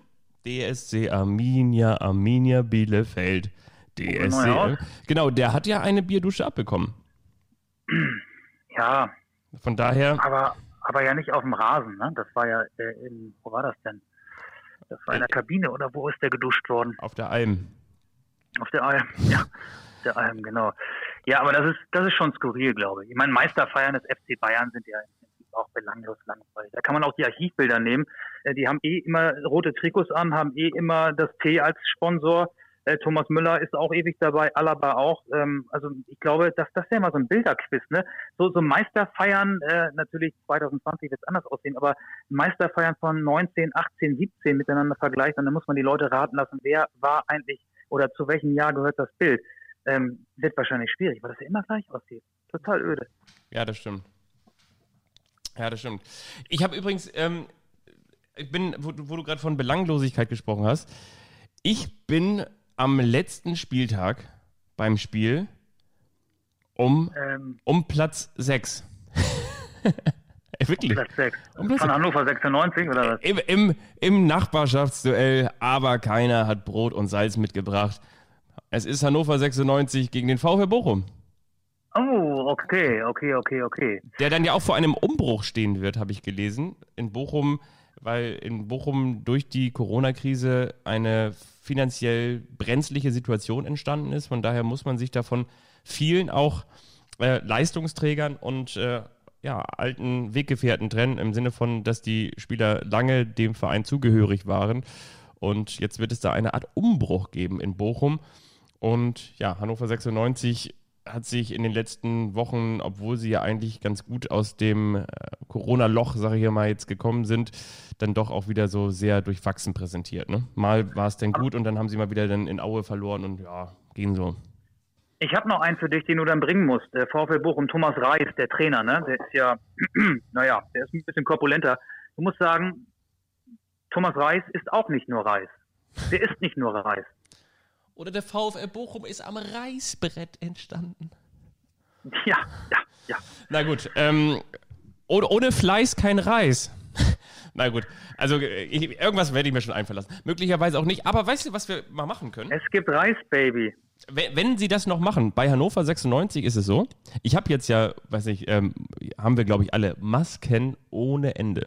DSC Arminia, Arminia Bielefeld, DSC, genau, der hat ja eine Bierdusche abbekommen. [CLEARS THROAT] Ja. Von daher. Aber, aber ja nicht auf dem Rasen, ne? Das war ja äh, in, wo war das denn? Das war in der Kabine oder wo ist der geduscht worden? Auf der Alm. Auf der Alm, [LAUGHS] ja. Der Alm, genau. Ja, aber das ist, das ist schon skurril, glaube ich. Ich meine, Meisterfeiern des FC Bayern sind ja auch belanglos langweilig. Da kann man auch die Archivbilder nehmen. Äh, die haben eh immer rote Trikots an, haben eh immer das T als Sponsor. Äh, Thomas Müller ist auch ewig dabei, Alaba auch. Ähm, also ich glaube, dass das ja mal so ein Bilderquiz, ne? So, so Meisterfeiern, äh, natürlich 2020 wird es anders aussehen, aber Meisterfeiern von 19, 18, 17 miteinander vergleichen, dann muss man die Leute raten lassen, wer war eigentlich oder zu welchem Jahr gehört das Bild ähm, wird wahrscheinlich schwierig, weil das ja immer gleich aussieht. Total öde. Ja, das stimmt. Ja, das stimmt. Ich habe übrigens, ähm, ich bin, wo, wo du gerade von Belanglosigkeit gesprochen hast, ich bin am letzten Spieltag beim Spiel um, ähm, um Platz 6. [LAUGHS] Wirklich? Platz 6. Um Von Hannover 96 oder was? Im, im, Im Nachbarschaftsduell, aber keiner hat Brot und Salz mitgebracht. Es ist Hannover 96 gegen den VfL Bochum. Oh, okay, okay, okay, okay. Der dann ja auch vor einem Umbruch stehen wird, habe ich gelesen. In Bochum, weil in Bochum durch die Corona-Krise eine finanziell brenzliche Situation entstanden ist. Von daher muss man sich davon vielen auch äh, Leistungsträgern und äh, ja, alten Weggefährten trennen, im Sinne von, dass die Spieler lange dem Verein zugehörig waren. Und jetzt wird es da eine Art Umbruch geben in Bochum. Und ja, Hannover 96 hat sich in den letzten Wochen, obwohl sie ja eigentlich ganz gut aus dem äh, Corona-Loch, sage ich mal, jetzt gekommen sind, dann doch auch wieder so sehr durchwachsen präsentiert. Ne? Mal war es denn gut und dann haben sie mal wieder dann in Aue verloren und ja, ging so. Ich habe noch einen für dich, den du dann bringen musst. Der VfL Bochum, Thomas Reis, der Trainer, ne? Der ist ja, [CLEARS THROAT] naja, der ist ein bisschen korpulenter. Du musst sagen, Thomas Reis ist auch nicht nur Reis. Der ist nicht nur Reis. Oder der VfL Bochum ist am Reißbrett entstanden. Ja, ja, ja. Na gut, ähm, ohne, ohne Fleiß kein Reis. [LAUGHS] Na gut, also ich, irgendwas werde ich mir schon einfallen lassen. Möglicherweise auch nicht, aber weißt du, was wir mal machen können? Es gibt Reis, Baby. Wenn, wenn Sie das noch machen, bei Hannover 96 ist es so, ich habe jetzt ja, weiß nicht, ähm, haben wir glaube ich alle Masken ohne Ende.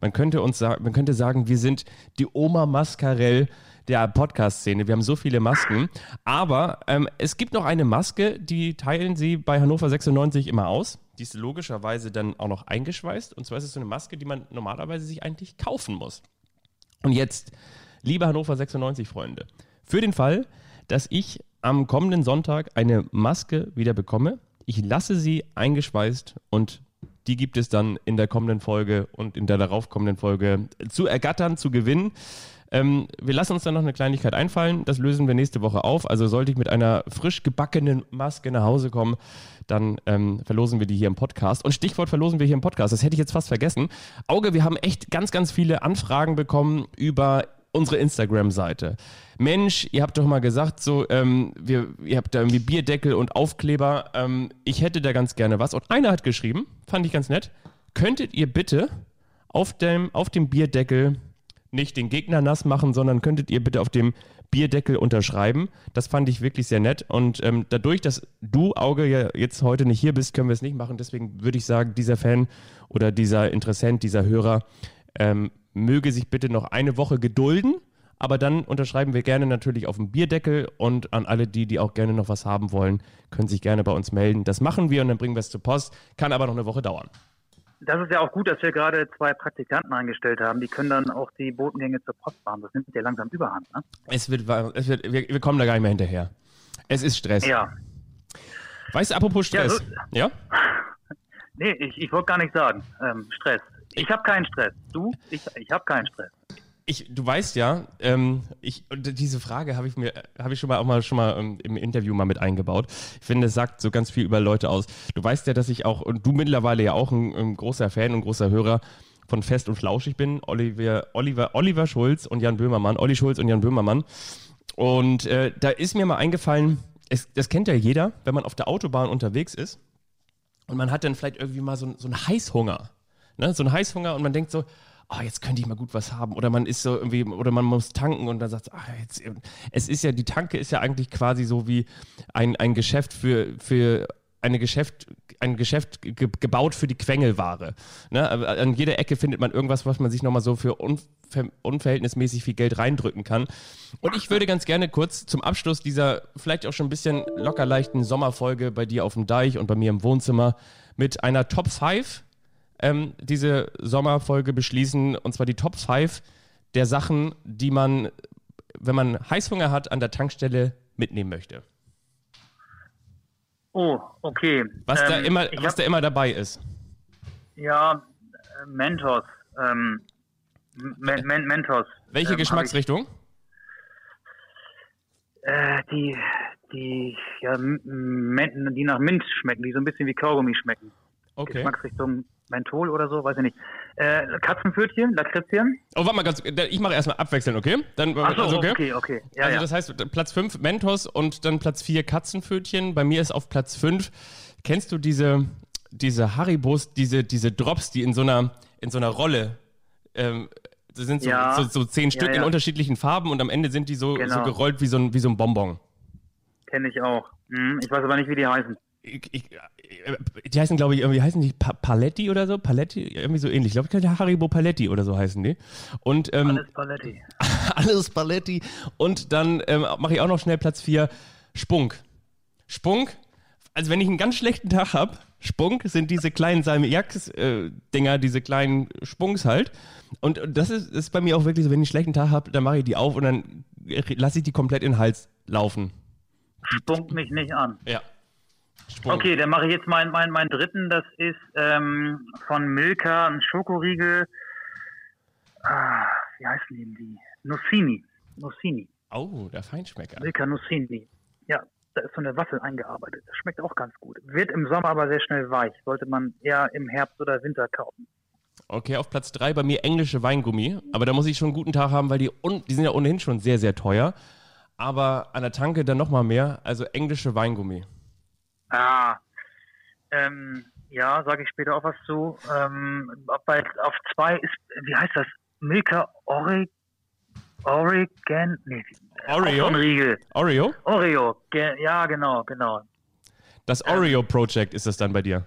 Man könnte uns sagen, man könnte sagen, wir sind die Oma Mascarell der Podcast-Szene. Wir haben so viele Masken. Aber ähm, es gibt noch eine Maske, die teilen sie bei Hannover 96 immer aus. Die ist logischerweise dann auch noch eingeschweißt. Und zwar ist es so eine Maske, die man normalerweise sich eigentlich kaufen muss. Und jetzt, liebe Hannover 96-Freunde, für den Fall, dass ich am kommenden Sonntag eine Maske wieder bekomme, ich lasse sie eingeschweißt und die gibt es dann in der kommenden Folge und in der darauf kommenden Folge zu ergattern, zu gewinnen. Ähm, wir lassen uns dann noch eine Kleinigkeit einfallen. Das lösen wir nächste Woche auf. Also sollte ich mit einer frisch gebackenen Maske nach Hause kommen, dann ähm, verlosen wir die hier im Podcast. Und Stichwort verlosen wir hier im Podcast. Das hätte ich jetzt fast vergessen. Auge, wir haben echt ganz, ganz viele Anfragen bekommen über unsere Instagram-Seite. Mensch, ihr habt doch mal gesagt, so, ähm, wir, ihr habt da irgendwie Bierdeckel und Aufkleber. Ähm, ich hätte da ganz gerne was. Und einer hat geschrieben, fand ich ganz nett. Könntet ihr bitte auf dem, auf dem Bierdeckel nicht den Gegner nass machen, sondern könntet ihr bitte auf dem Bierdeckel unterschreiben. Das fand ich wirklich sehr nett. Und ähm, dadurch, dass du, Auge, ja jetzt heute nicht hier bist, können wir es nicht machen. Deswegen würde ich sagen, dieser Fan oder dieser Interessent, dieser Hörer, ähm, möge sich bitte noch eine Woche gedulden. Aber dann unterschreiben wir gerne natürlich auf dem Bierdeckel und an alle die, die auch gerne noch was haben wollen, können sich gerne bei uns melden. Das machen wir und dann bringen wir es zur Post. Kann aber noch eine Woche dauern. Das ist ja auch gut, dass wir gerade zwei Praktikanten eingestellt haben. Die können dann auch die Botengänge zur Post fahren. Das nimmt ja langsam überhand. Ne? Es wird, es wird wir, wir, kommen da gar nicht mehr hinterher. Es ist Stress. Ja. Weißt du, apropos Stress. Ja? So, ja? [LAUGHS] Nee, ich, ich wollte gar nicht sagen. Ähm, Stress. Ich habe keinen Stress. Du? Ich, ich habe keinen Stress. Ich, du weißt ja, ähm, ich, diese Frage habe ich mir, habe ich schon mal auch mal schon mal ähm, im Interview mal mit eingebaut. Ich finde, es sagt so ganz viel über Leute aus. Du weißt ja, dass ich auch und du mittlerweile ja auch ein, ein großer Fan und großer Hörer von Fest und Flauschig bin. Oliver, Oliver, Oliver Schulz und Jan Böhmermann, Olli Schulz und Jan Böhmermann. Und äh, da ist mir mal eingefallen, es, das kennt ja jeder, wenn man auf der Autobahn unterwegs ist und man hat dann vielleicht irgendwie mal so, so einen Heißhunger. Ne? So einen Heißhunger und man denkt so, oh, jetzt könnte ich mal gut was haben. Oder man ist so irgendwie, oder man muss tanken und dann sagt, ah, jetzt, es ist ja, die Tanke ist ja eigentlich quasi so wie ein, ein Geschäft für, für eine Geschäft, ein Geschäft ge gebaut für die Quengelware. Ne? An jeder Ecke findet man irgendwas, was man sich nochmal so für unver unverhältnismäßig viel Geld reindrücken kann. Und ich würde ganz gerne kurz zum Abschluss dieser vielleicht auch schon ein bisschen locker leichten Sommerfolge bei dir auf dem Deich und bei mir im Wohnzimmer mit einer Top 5 ähm, diese Sommerfolge beschließen, und zwar die Top 5 der Sachen, die man, wenn man Heißhunger hat, an der Tankstelle mitnehmen möchte. Oh, okay. Was, ähm, da, immer, was hab, da immer dabei ist. Ja, äh, Mentos. Ähm, Men Men Mentos. Welche ähm, Geschmacksrichtung? Äh, die, die, ja, die nach Mint schmecken, die so ein bisschen wie Kaugummi schmecken. Okay. Geschmacksrichtung Menthol oder so, weiß ich nicht. Äh, Katzenpfötchen, Lakritzchen. Oh, warte mal ganz, ich mache erstmal abwechseln, okay? Dann, Ach so, also, okay, okay. okay. Ja, also ja. das heißt, Platz 5 Mentos und dann Platz 4 Katzenpfötchen. Bei mir ist auf Platz 5, kennst du diese, diese Haribos, diese, diese Drops, die in so einer, in so einer Rolle ähm, das sind so, ja. so, so, zehn Stück in unterschiedlichen Farben und am Ende sind die so, genau. so gerollt wie so ein, wie so ein Bonbon. Kenne ich auch. Hm, ich weiß aber nicht, wie die heißen ich, ich, die heißen, glaube ich, irgendwie heißen die pa Paletti oder so? Paletti, irgendwie so ähnlich. Ich glaube, ich Haribo Paletti oder so heißen die. Und, ähm, alles Paletti. [LAUGHS] alles Paletti. Und dann ähm, mache ich auch noch schnell Platz 4. Spunk. Spunk, also wenn ich einen ganz schlechten Tag habe, Spunk sind diese kleinen Salmiak-Dinger, äh, diese kleinen Spunks halt. Und das ist, ist bei mir auch wirklich so, wenn ich einen schlechten Tag habe, dann mache ich die auf und dann lasse ich die komplett in den Hals laufen. Spunk mich nicht an. Ja. Sprung. Okay, dann mache ich jetzt meinen mein, mein dritten. Das ist ähm, von Milka ein Schokoriegel. Ah, wie heißen die? die? Nussini. Nussini. Oh, der Feinschmecker. Milka Nussini. Ja, da ist so eine Waffel eingearbeitet. Das schmeckt auch ganz gut. Wird im Sommer aber sehr schnell weich. Sollte man eher im Herbst oder Winter kaufen. Okay, auf Platz drei bei mir englische Weingummi. Aber da muss ich schon einen guten Tag haben, weil die, die sind ja ohnehin schon sehr, sehr teuer. Aber an der Tanke dann nochmal mehr. Also englische Weingummi. Ah, ähm, ja, sage ich später auch was zu. Ähm, bei, auf zwei ist, wie heißt das? Milka Ori, Oregon? Nee, Oreo? Riegel. Oreo? Oreo, Ge ja, genau, genau. Das Oreo Project ist das dann bei dir?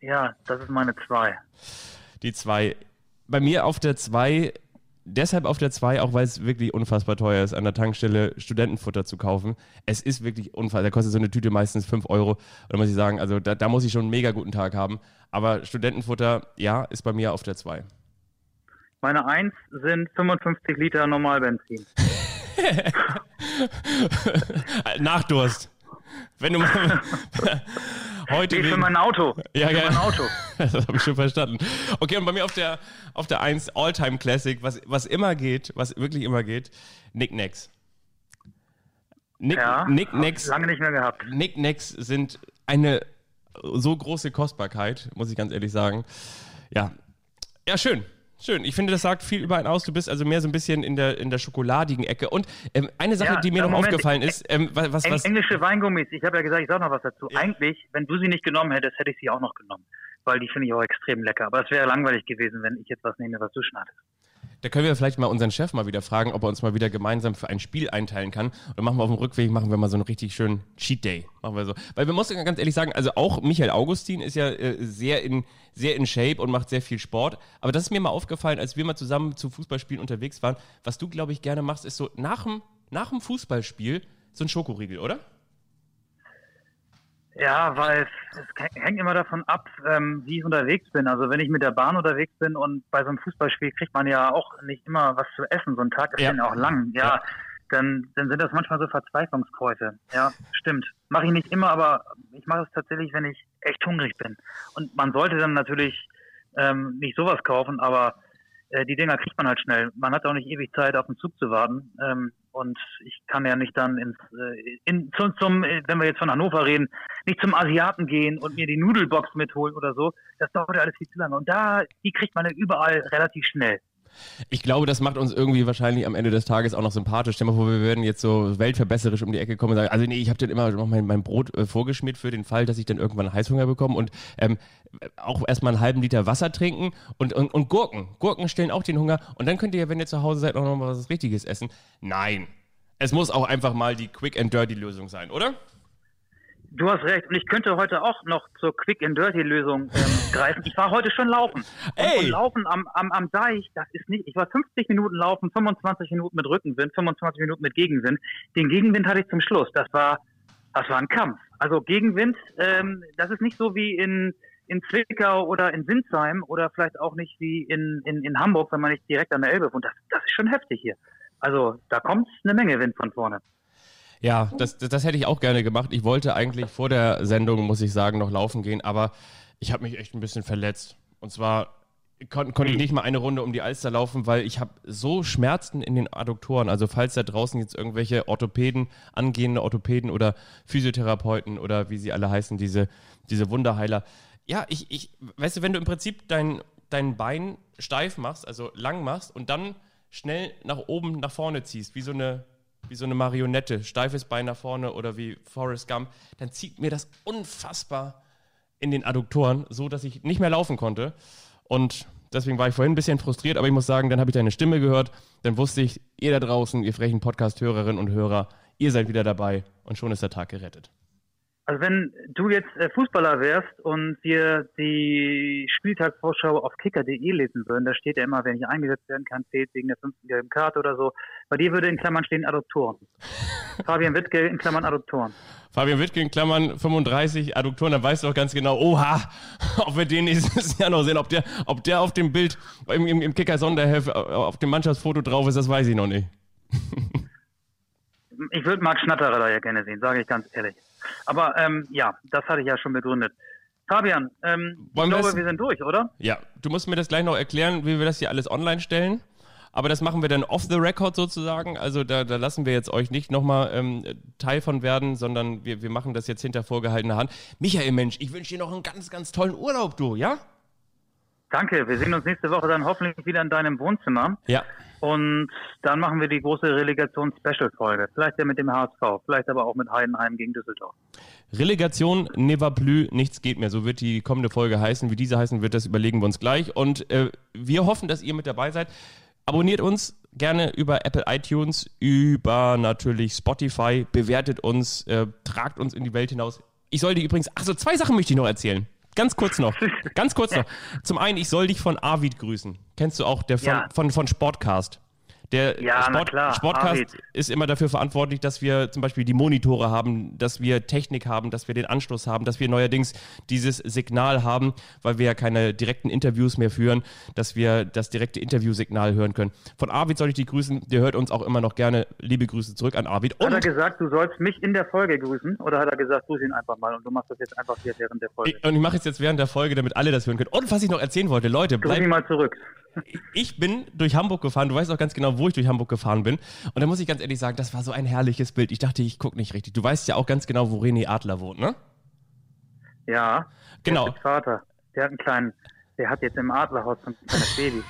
Ja, das ist meine zwei. Die zwei. Bei mir auf der zwei deshalb auf der 2, auch weil es wirklich unfassbar teuer ist, an der Tankstelle Studentenfutter zu kaufen. Es ist wirklich unfassbar. Da kostet so eine Tüte meistens 5 Euro. Da muss ich sagen, also da, da, muss ich schon einen mega guten Tag haben. Aber Studentenfutter, ja, ist bei mir auf der 2. Meine 1 sind 55 Liter Normalbenzin. [LAUGHS] Nachdurst. Wenn du mal [LAUGHS] Heute nee, wegen, für mein Auto. Ja, für ja. mein Auto. [LAUGHS] das habe ich schon verstanden. Okay, und bei mir auf der, auf der 1 All-Time Classic, was, was immer geht, was wirklich immer geht, Nick Necks. Nick, Ja, Nick hab ich Necks, lange nicht mehr gehabt. Nick Necks sind eine so große Kostbarkeit, muss ich ganz ehrlich sagen. Ja, ja, schön. Schön. Ich finde, das sagt viel über einen aus. Du bist also mehr so ein bisschen in der, in der schokoladigen Ecke. Und ähm, eine Sache, Ja, die mir noch Moment, aufgefallen ist, ähm, was, was, was englische Weingummis, ich habe ja gesagt, ich sage noch was dazu. Eigentlich, wenn du sie nicht genommen hättest, hätte ich sie auch noch genommen. Weil die finde ich auch extrem lecker. Aber es wäre langweilig gewesen, wenn ich jetzt was nehme, was du schon hattest. Da können wir vielleicht mal unseren Chef mal wieder fragen, ob er uns mal wieder gemeinsam für ein Spiel einteilen kann. Und dann machen wir auf dem Rückweg, machen wir mal so einen richtig schönen Cheat Day. Machen wir so. Weil wir müssen ganz ehrlich sagen, also auch Michael Augustin ist ja äh, sehr in, sehr in Shape und macht sehr viel Sport. Aber das ist mir mal aufgefallen, als wir mal zusammen zu Fußballspielen unterwegs waren. Was du, glaube ich, gerne machst, ist so nach dem, nach dem Fußballspiel so ein Schokoriegel, oder? Ja, weil es, hängt immer davon ab, ähm, wie ich unterwegs bin. Also wenn ich mit der Bahn unterwegs bin und bei so einem Fußballspiel kriegt man ja auch nicht immer was zu essen. So ein Tag ist Ja. ja auch lang. Ja, Ja. Dann, dann sind das manchmal so Verzweiflungskäufe. Ja, stimmt. Mache ich nicht immer, aber ich mache es tatsächlich, wenn ich echt hungrig bin. Und man sollte dann natürlich ähm, nicht sowas kaufen, aber äh, die Dinger kriegt man halt schnell. Man hat auch nicht ewig Zeit, auf den Zug zu warten. Ähm, und ich kann ja nicht dann ins, äh, in, zum, zum, wenn wir jetzt von Hannover reden, nicht zum Asiaten gehen und mir die Nudelbox mitholen oder so. Das dauert ja alles viel zu lange. Und da, die kriegt man ja überall relativ schnell. Ich glaube, das macht uns irgendwie wahrscheinlich am Ende des Tages auch noch sympathisch. Stell dir mal vor, wir würden jetzt so weltverbesserisch um die Ecke kommen und sagen, also nee, ich habe dann immer noch mein, mein Brot äh, vorgeschmiert für den Fall, dass ich dann irgendwann Heißhunger bekomme und ähm, auch erstmal einen halben Liter Wasser trinken und, und, und Gurken. Gurken stellen auch den Hunger und dann könnt ihr, wenn ihr zu Hause seid, auch noch was Richtiges essen. Nein. Es muss auch einfach mal die Quick and Dirty Lösung sein, oder? Du hast recht. Und ich könnte heute auch noch zur Quick and Dirty Lösung ähm, [LAUGHS] greifen. Ich war heute schon laufen. Und, Ey! und laufen am, am, am Deich, das ist nicht, ich war 50 Minuten laufen, 25 Minuten mit Rückenwind, 25 Minuten mit Gegenwind. Den Gegenwind hatte ich zum Schluss. Das war, das war ein Kampf. Also Gegenwind, ähm, das ist nicht so wie in, in Zwickau oder in Sinsheim oder vielleicht auch nicht wie in, in, in Hamburg, wenn man nicht direkt an der Elbe wohnt. Das, das ist schon heftig hier. Also da kommt eine Menge Wind von vorne. Ja, das, das, das hätte ich auch gerne gemacht. Ich wollte eigentlich vor der Sendung, muss ich sagen, noch laufen gehen, aber ich habe mich echt ein bisschen verletzt. Und zwar kon konnte ich nicht mal eine Runde um die Alster laufen, weil ich habe so Schmerzen in den Adduktoren. Also falls da draußen jetzt irgendwelche Orthopäden, angehende Orthopäden oder Physiotherapeuten oder wie sie alle heißen, diese, diese Wunderheiler. Ja, ich, ich, weißt du, wenn du im Prinzip dein, dein Bein steif machst, also lang machst und dann schnell nach oben, nach vorne ziehst, wie so eine wie so eine Marionette, steifes Bein nach vorne oder wie Forrest Gump, dann zieht mir das unfassbar in den Adduktoren, so dass ich nicht mehr laufen konnte. Und deswegen war ich vorhin ein bisschen frustriert, aber ich muss sagen, dann habe ich deine Stimme gehört, dann wusste ich, ihr da draußen, ihr frechen Podcast-Hörerinnen und Hörer, ihr seid wieder dabei und schon ist der Tag gerettet. Also wenn du jetzt äh, Fußballer wärst und dir die Spieltagsvorschau auf kicker.de lesen würden, da steht ja immer, wer nicht eingesetzt werden kann, fehlt wegen der fünften gelben Karte oder so. Bei dir würde in Klammern stehen Adduktoren. [LAUGHS] Fabian Wittke in Klammern Adduktoren. Fabian Wittke in Klammern 35 Adduktoren, dann weißt du auch ganz genau, oha, [LAUGHS] ob wir den nächstes Jahr noch sehen, ob der, ob der auf dem Bild im, im, im Kicker-Sonderheft auf dem Mannschaftsfoto drauf ist, das weiß ich noch nicht. [LAUGHS] Ich würde Marc Schnatterer da ja gerne sehen, sage ich ganz ehrlich. Aber ähm, ja, das hatte ich ja schon begründet. Fabian, ähm, ich glaube, wir sind durch, oder? Ja, du musst mir das gleich noch erklären, wie wir das hier alles online stellen. Aber das machen wir dann off the record sozusagen. Also da, da lassen wir jetzt euch nicht nochmal ähm, Teil von werden, sondern wir, wir machen das jetzt hinter vorgehaltener Hand. Michael, Mensch, ich wünsche dir noch einen ganz, ganz tollen Urlaub, du, ja? Danke, wir sehen uns nächste Woche dann hoffentlich wieder in deinem Wohnzimmer. Ja. Und dann machen wir die große Relegation-Special-Folge. Vielleicht ja mit dem HSV, vielleicht aber auch mit Heidenheim gegen Düsseldorf. Relegation, ne va plus, nichts geht mehr. So wird die kommende Folge heißen. Wie diese heißen wird, das überlegen wir uns gleich. Und äh, wir hoffen, dass ihr mit dabei seid. Abonniert uns gerne über Apple iTunes, über natürlich Spotify, bewertet uns, äh, tragt uns in die Welt hinaus. Ich soll dir übrigens, ach so, zwei Sachen möchte ich noch erzählen. Ganz kurz noch. [LAUGHS] Ganz kurz noch. Zum einen, ich soll dich von Arvid grüßen. Kennst du auch, der von, Ja. von, von Sportcast. Der Ja, Sport, Sportcast ist immer dafür verantwortlich, dass wir zum Beispiel die Monitore haben, dass wir Technik haben, dass wir den Anschluss haben, dass wir neuerdings dieses Signal haben, weil wir ja keine direkten Interviews mehr führen, dass wir das direkte Interviewsignal hören können. Von Arvid soll ich die grüßen. Der hört uns auch immer noch gerne. Liebe Grüße zurück an Arvid. Hat er Und gesagt, du sollst mich in der Folge grüßen? Oder hat er gesagt, grüß ihn einfach mal und du machst das jetzt einfach hier während der Folge? ich, und ich mache es jetzt während der Folge, damit alle das hören können. Und was ich noch erzählen wollte, Leute, bleibt, mal zurück. Ich bin durch Hamburg gefahren. Du weißt auch ganz genau, wo ich durch Hamburg gefahren bin. Und da muss ich ganz ehrlich sagen, das war so ein herrliches Bild. Ich dachte, ich gucke nicht richtig. Du weißt ja auch ganz genau, wo René Adler wohnt, ne? Ja. Genau. Der Vater. Der hat einen kleinen, der hat jetzt im Adlerhaus ein kleines Baby.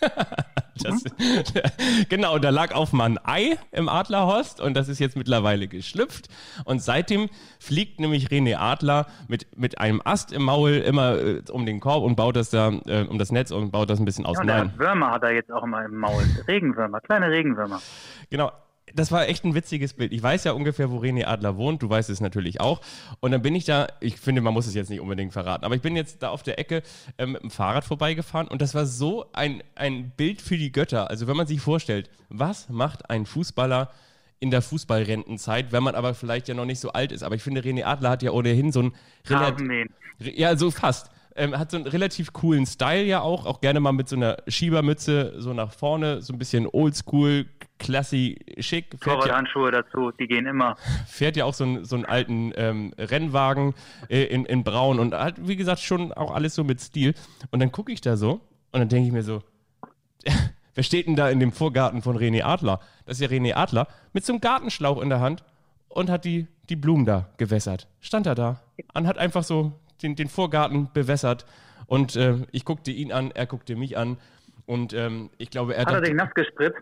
[LAUGHS] Das, [LAUGHS] genau, da lag auf mal ein Ei im Adlerhorst und das ist jetzt mittlerweile geschlüpft. Und seitdem fliegt nämlich René Adler mit, mit einem Ast im Maul immer äh, um den Korb und baut das da äh, um das Netz und baut das ein bisschen Ja, auseinander. hat Würmer hat er jetzt auch immer im Maul. Regenwürmer, kleine Regenwürmer. Genau. Das war echt ein witziges Bild. Ich weiß ja ungefähr, wo René Adler wohnt. Du weißt es natürlich auch. Und dann bin ich da, ich finde, man muss es jetzt nicht unbedingt verraten, aber ich bin jetzt da auf der Ecke ähm, mit dem Fahrrad vorbeigefahren und das war so ein, ein Bild für die Götter. Also wenn man sich vorstellt, was macht ein Fußballer in der Fußballrentenzeit, wenn man aber vielleicht ja noch nicht so alt ist. Aber ich finde, René Adler hat ja ohnehin so ein relativ, ja, so fast. Ähm, hat so einen relativ coolen Style ja auch, auch gerne mal mit so einer Schiebermütze so nach vorne, so ein bisschen oldschool, classy, schick. Fährt ja, Torwarthandschuhe dazu, die gehen immer. [LAUGHS] fährt ja auch so, einen- so einen alten ähm, Rennwagen äh, in, in braun und hat, wie gesagt, schon auch alles so mit Stil. Und dann gucke ich da so und dann denke ich mir so, [LAUGHS] wer steht denn da in dem Vorgarten von René Adler? Das ist ja René Adler mit so einem Gartenschlauch in der Hand und hat die, die Blumen da gewässert. Stand er da und hat einfach so den, den Vorgarten bewässert. Und äh, ich guckte ihn an, er guckte mich an. Und ähm, ich glaube, er Hat er dachte, dich nass gespritzt?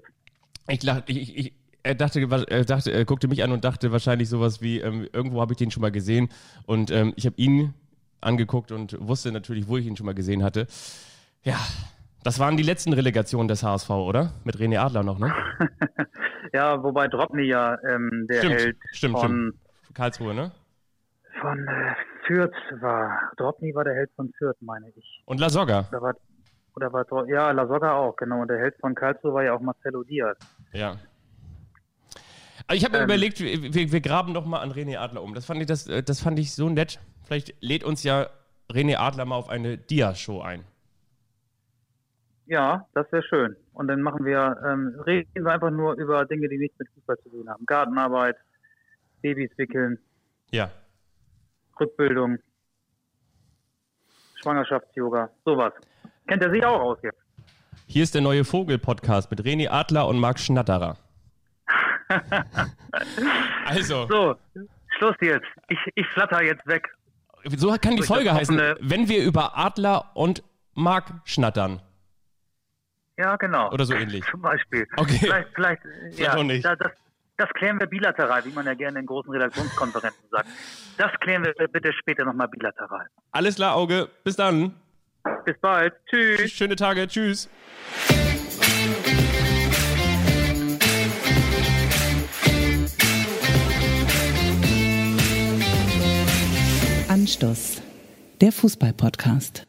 Ich, lach- ich, ich, er dachte, er dachte, er guckte mich an und dachte wahrscheinlich sowas wie, ähm, irgendwo habe ich den schon mal gesehen. Und ähm, ich habe ihn angeguckt und wusste natürlich, wo ich ihn schon mal gesehen hatte. Ja, das waren die letzten Relegationen des HSV, oder? Mit René Adler noch, ne? [LAUGHS] Ja, wobei Dropny ja ähm, der Stimmt, Held stimmt, von, Karlsruhe, ne? von äh, Fürth war. Dropny war der Held von Fürth, meine ich. Und La Soga. Oder war, oder war Dro- ja, La Soga auch, genau. Und der Held von Karlsruhe war ja auch Marcelo Diaz. Ja. Aber ich habe mir Ähm. überlegt, wir, wir, wir graben doch mal an René Adler um. Das fand ich, das, äh, das fand ich so nett. Vielleicht lädt uns ja René Adler mal auf eine Dia-Show ein. Ja, das wäre schön. Und dann machen wir, ähm, reden wir einfach nur über Dinge, die nichts mit Fußball zu tun haben. Gartenarbeit, Babys wickeln, Ja. Rückbildung, Schwangerschafts-Yoga, sowas. Kennt er sich auch aus jetzt? Hier ist der neue Vogel-Podcast mit René Adler und Marc Schnatterer. [LAUGHS] also, So, Schluss jetzt. Ich, ich flatter jetzt weg. so kann die Folge heißen, wenn wir über Adler und Marc schnattern. Ja, genau. Oder so ähnlich. Zum Beispiel. Okay. Vielleicht, vielleicht, ja, auch nicht. Da, das, das klären wir bilateral, wie man ja gerne in großen Redaktionskonferenzen sagt. Das klären wir bitte später nochmal bilateral. Alles klar, Auge. Bis dann. Bis bald. Tschüss. Schöne Tage. Tschüss. Anstoß. Der Fußball-Podcast.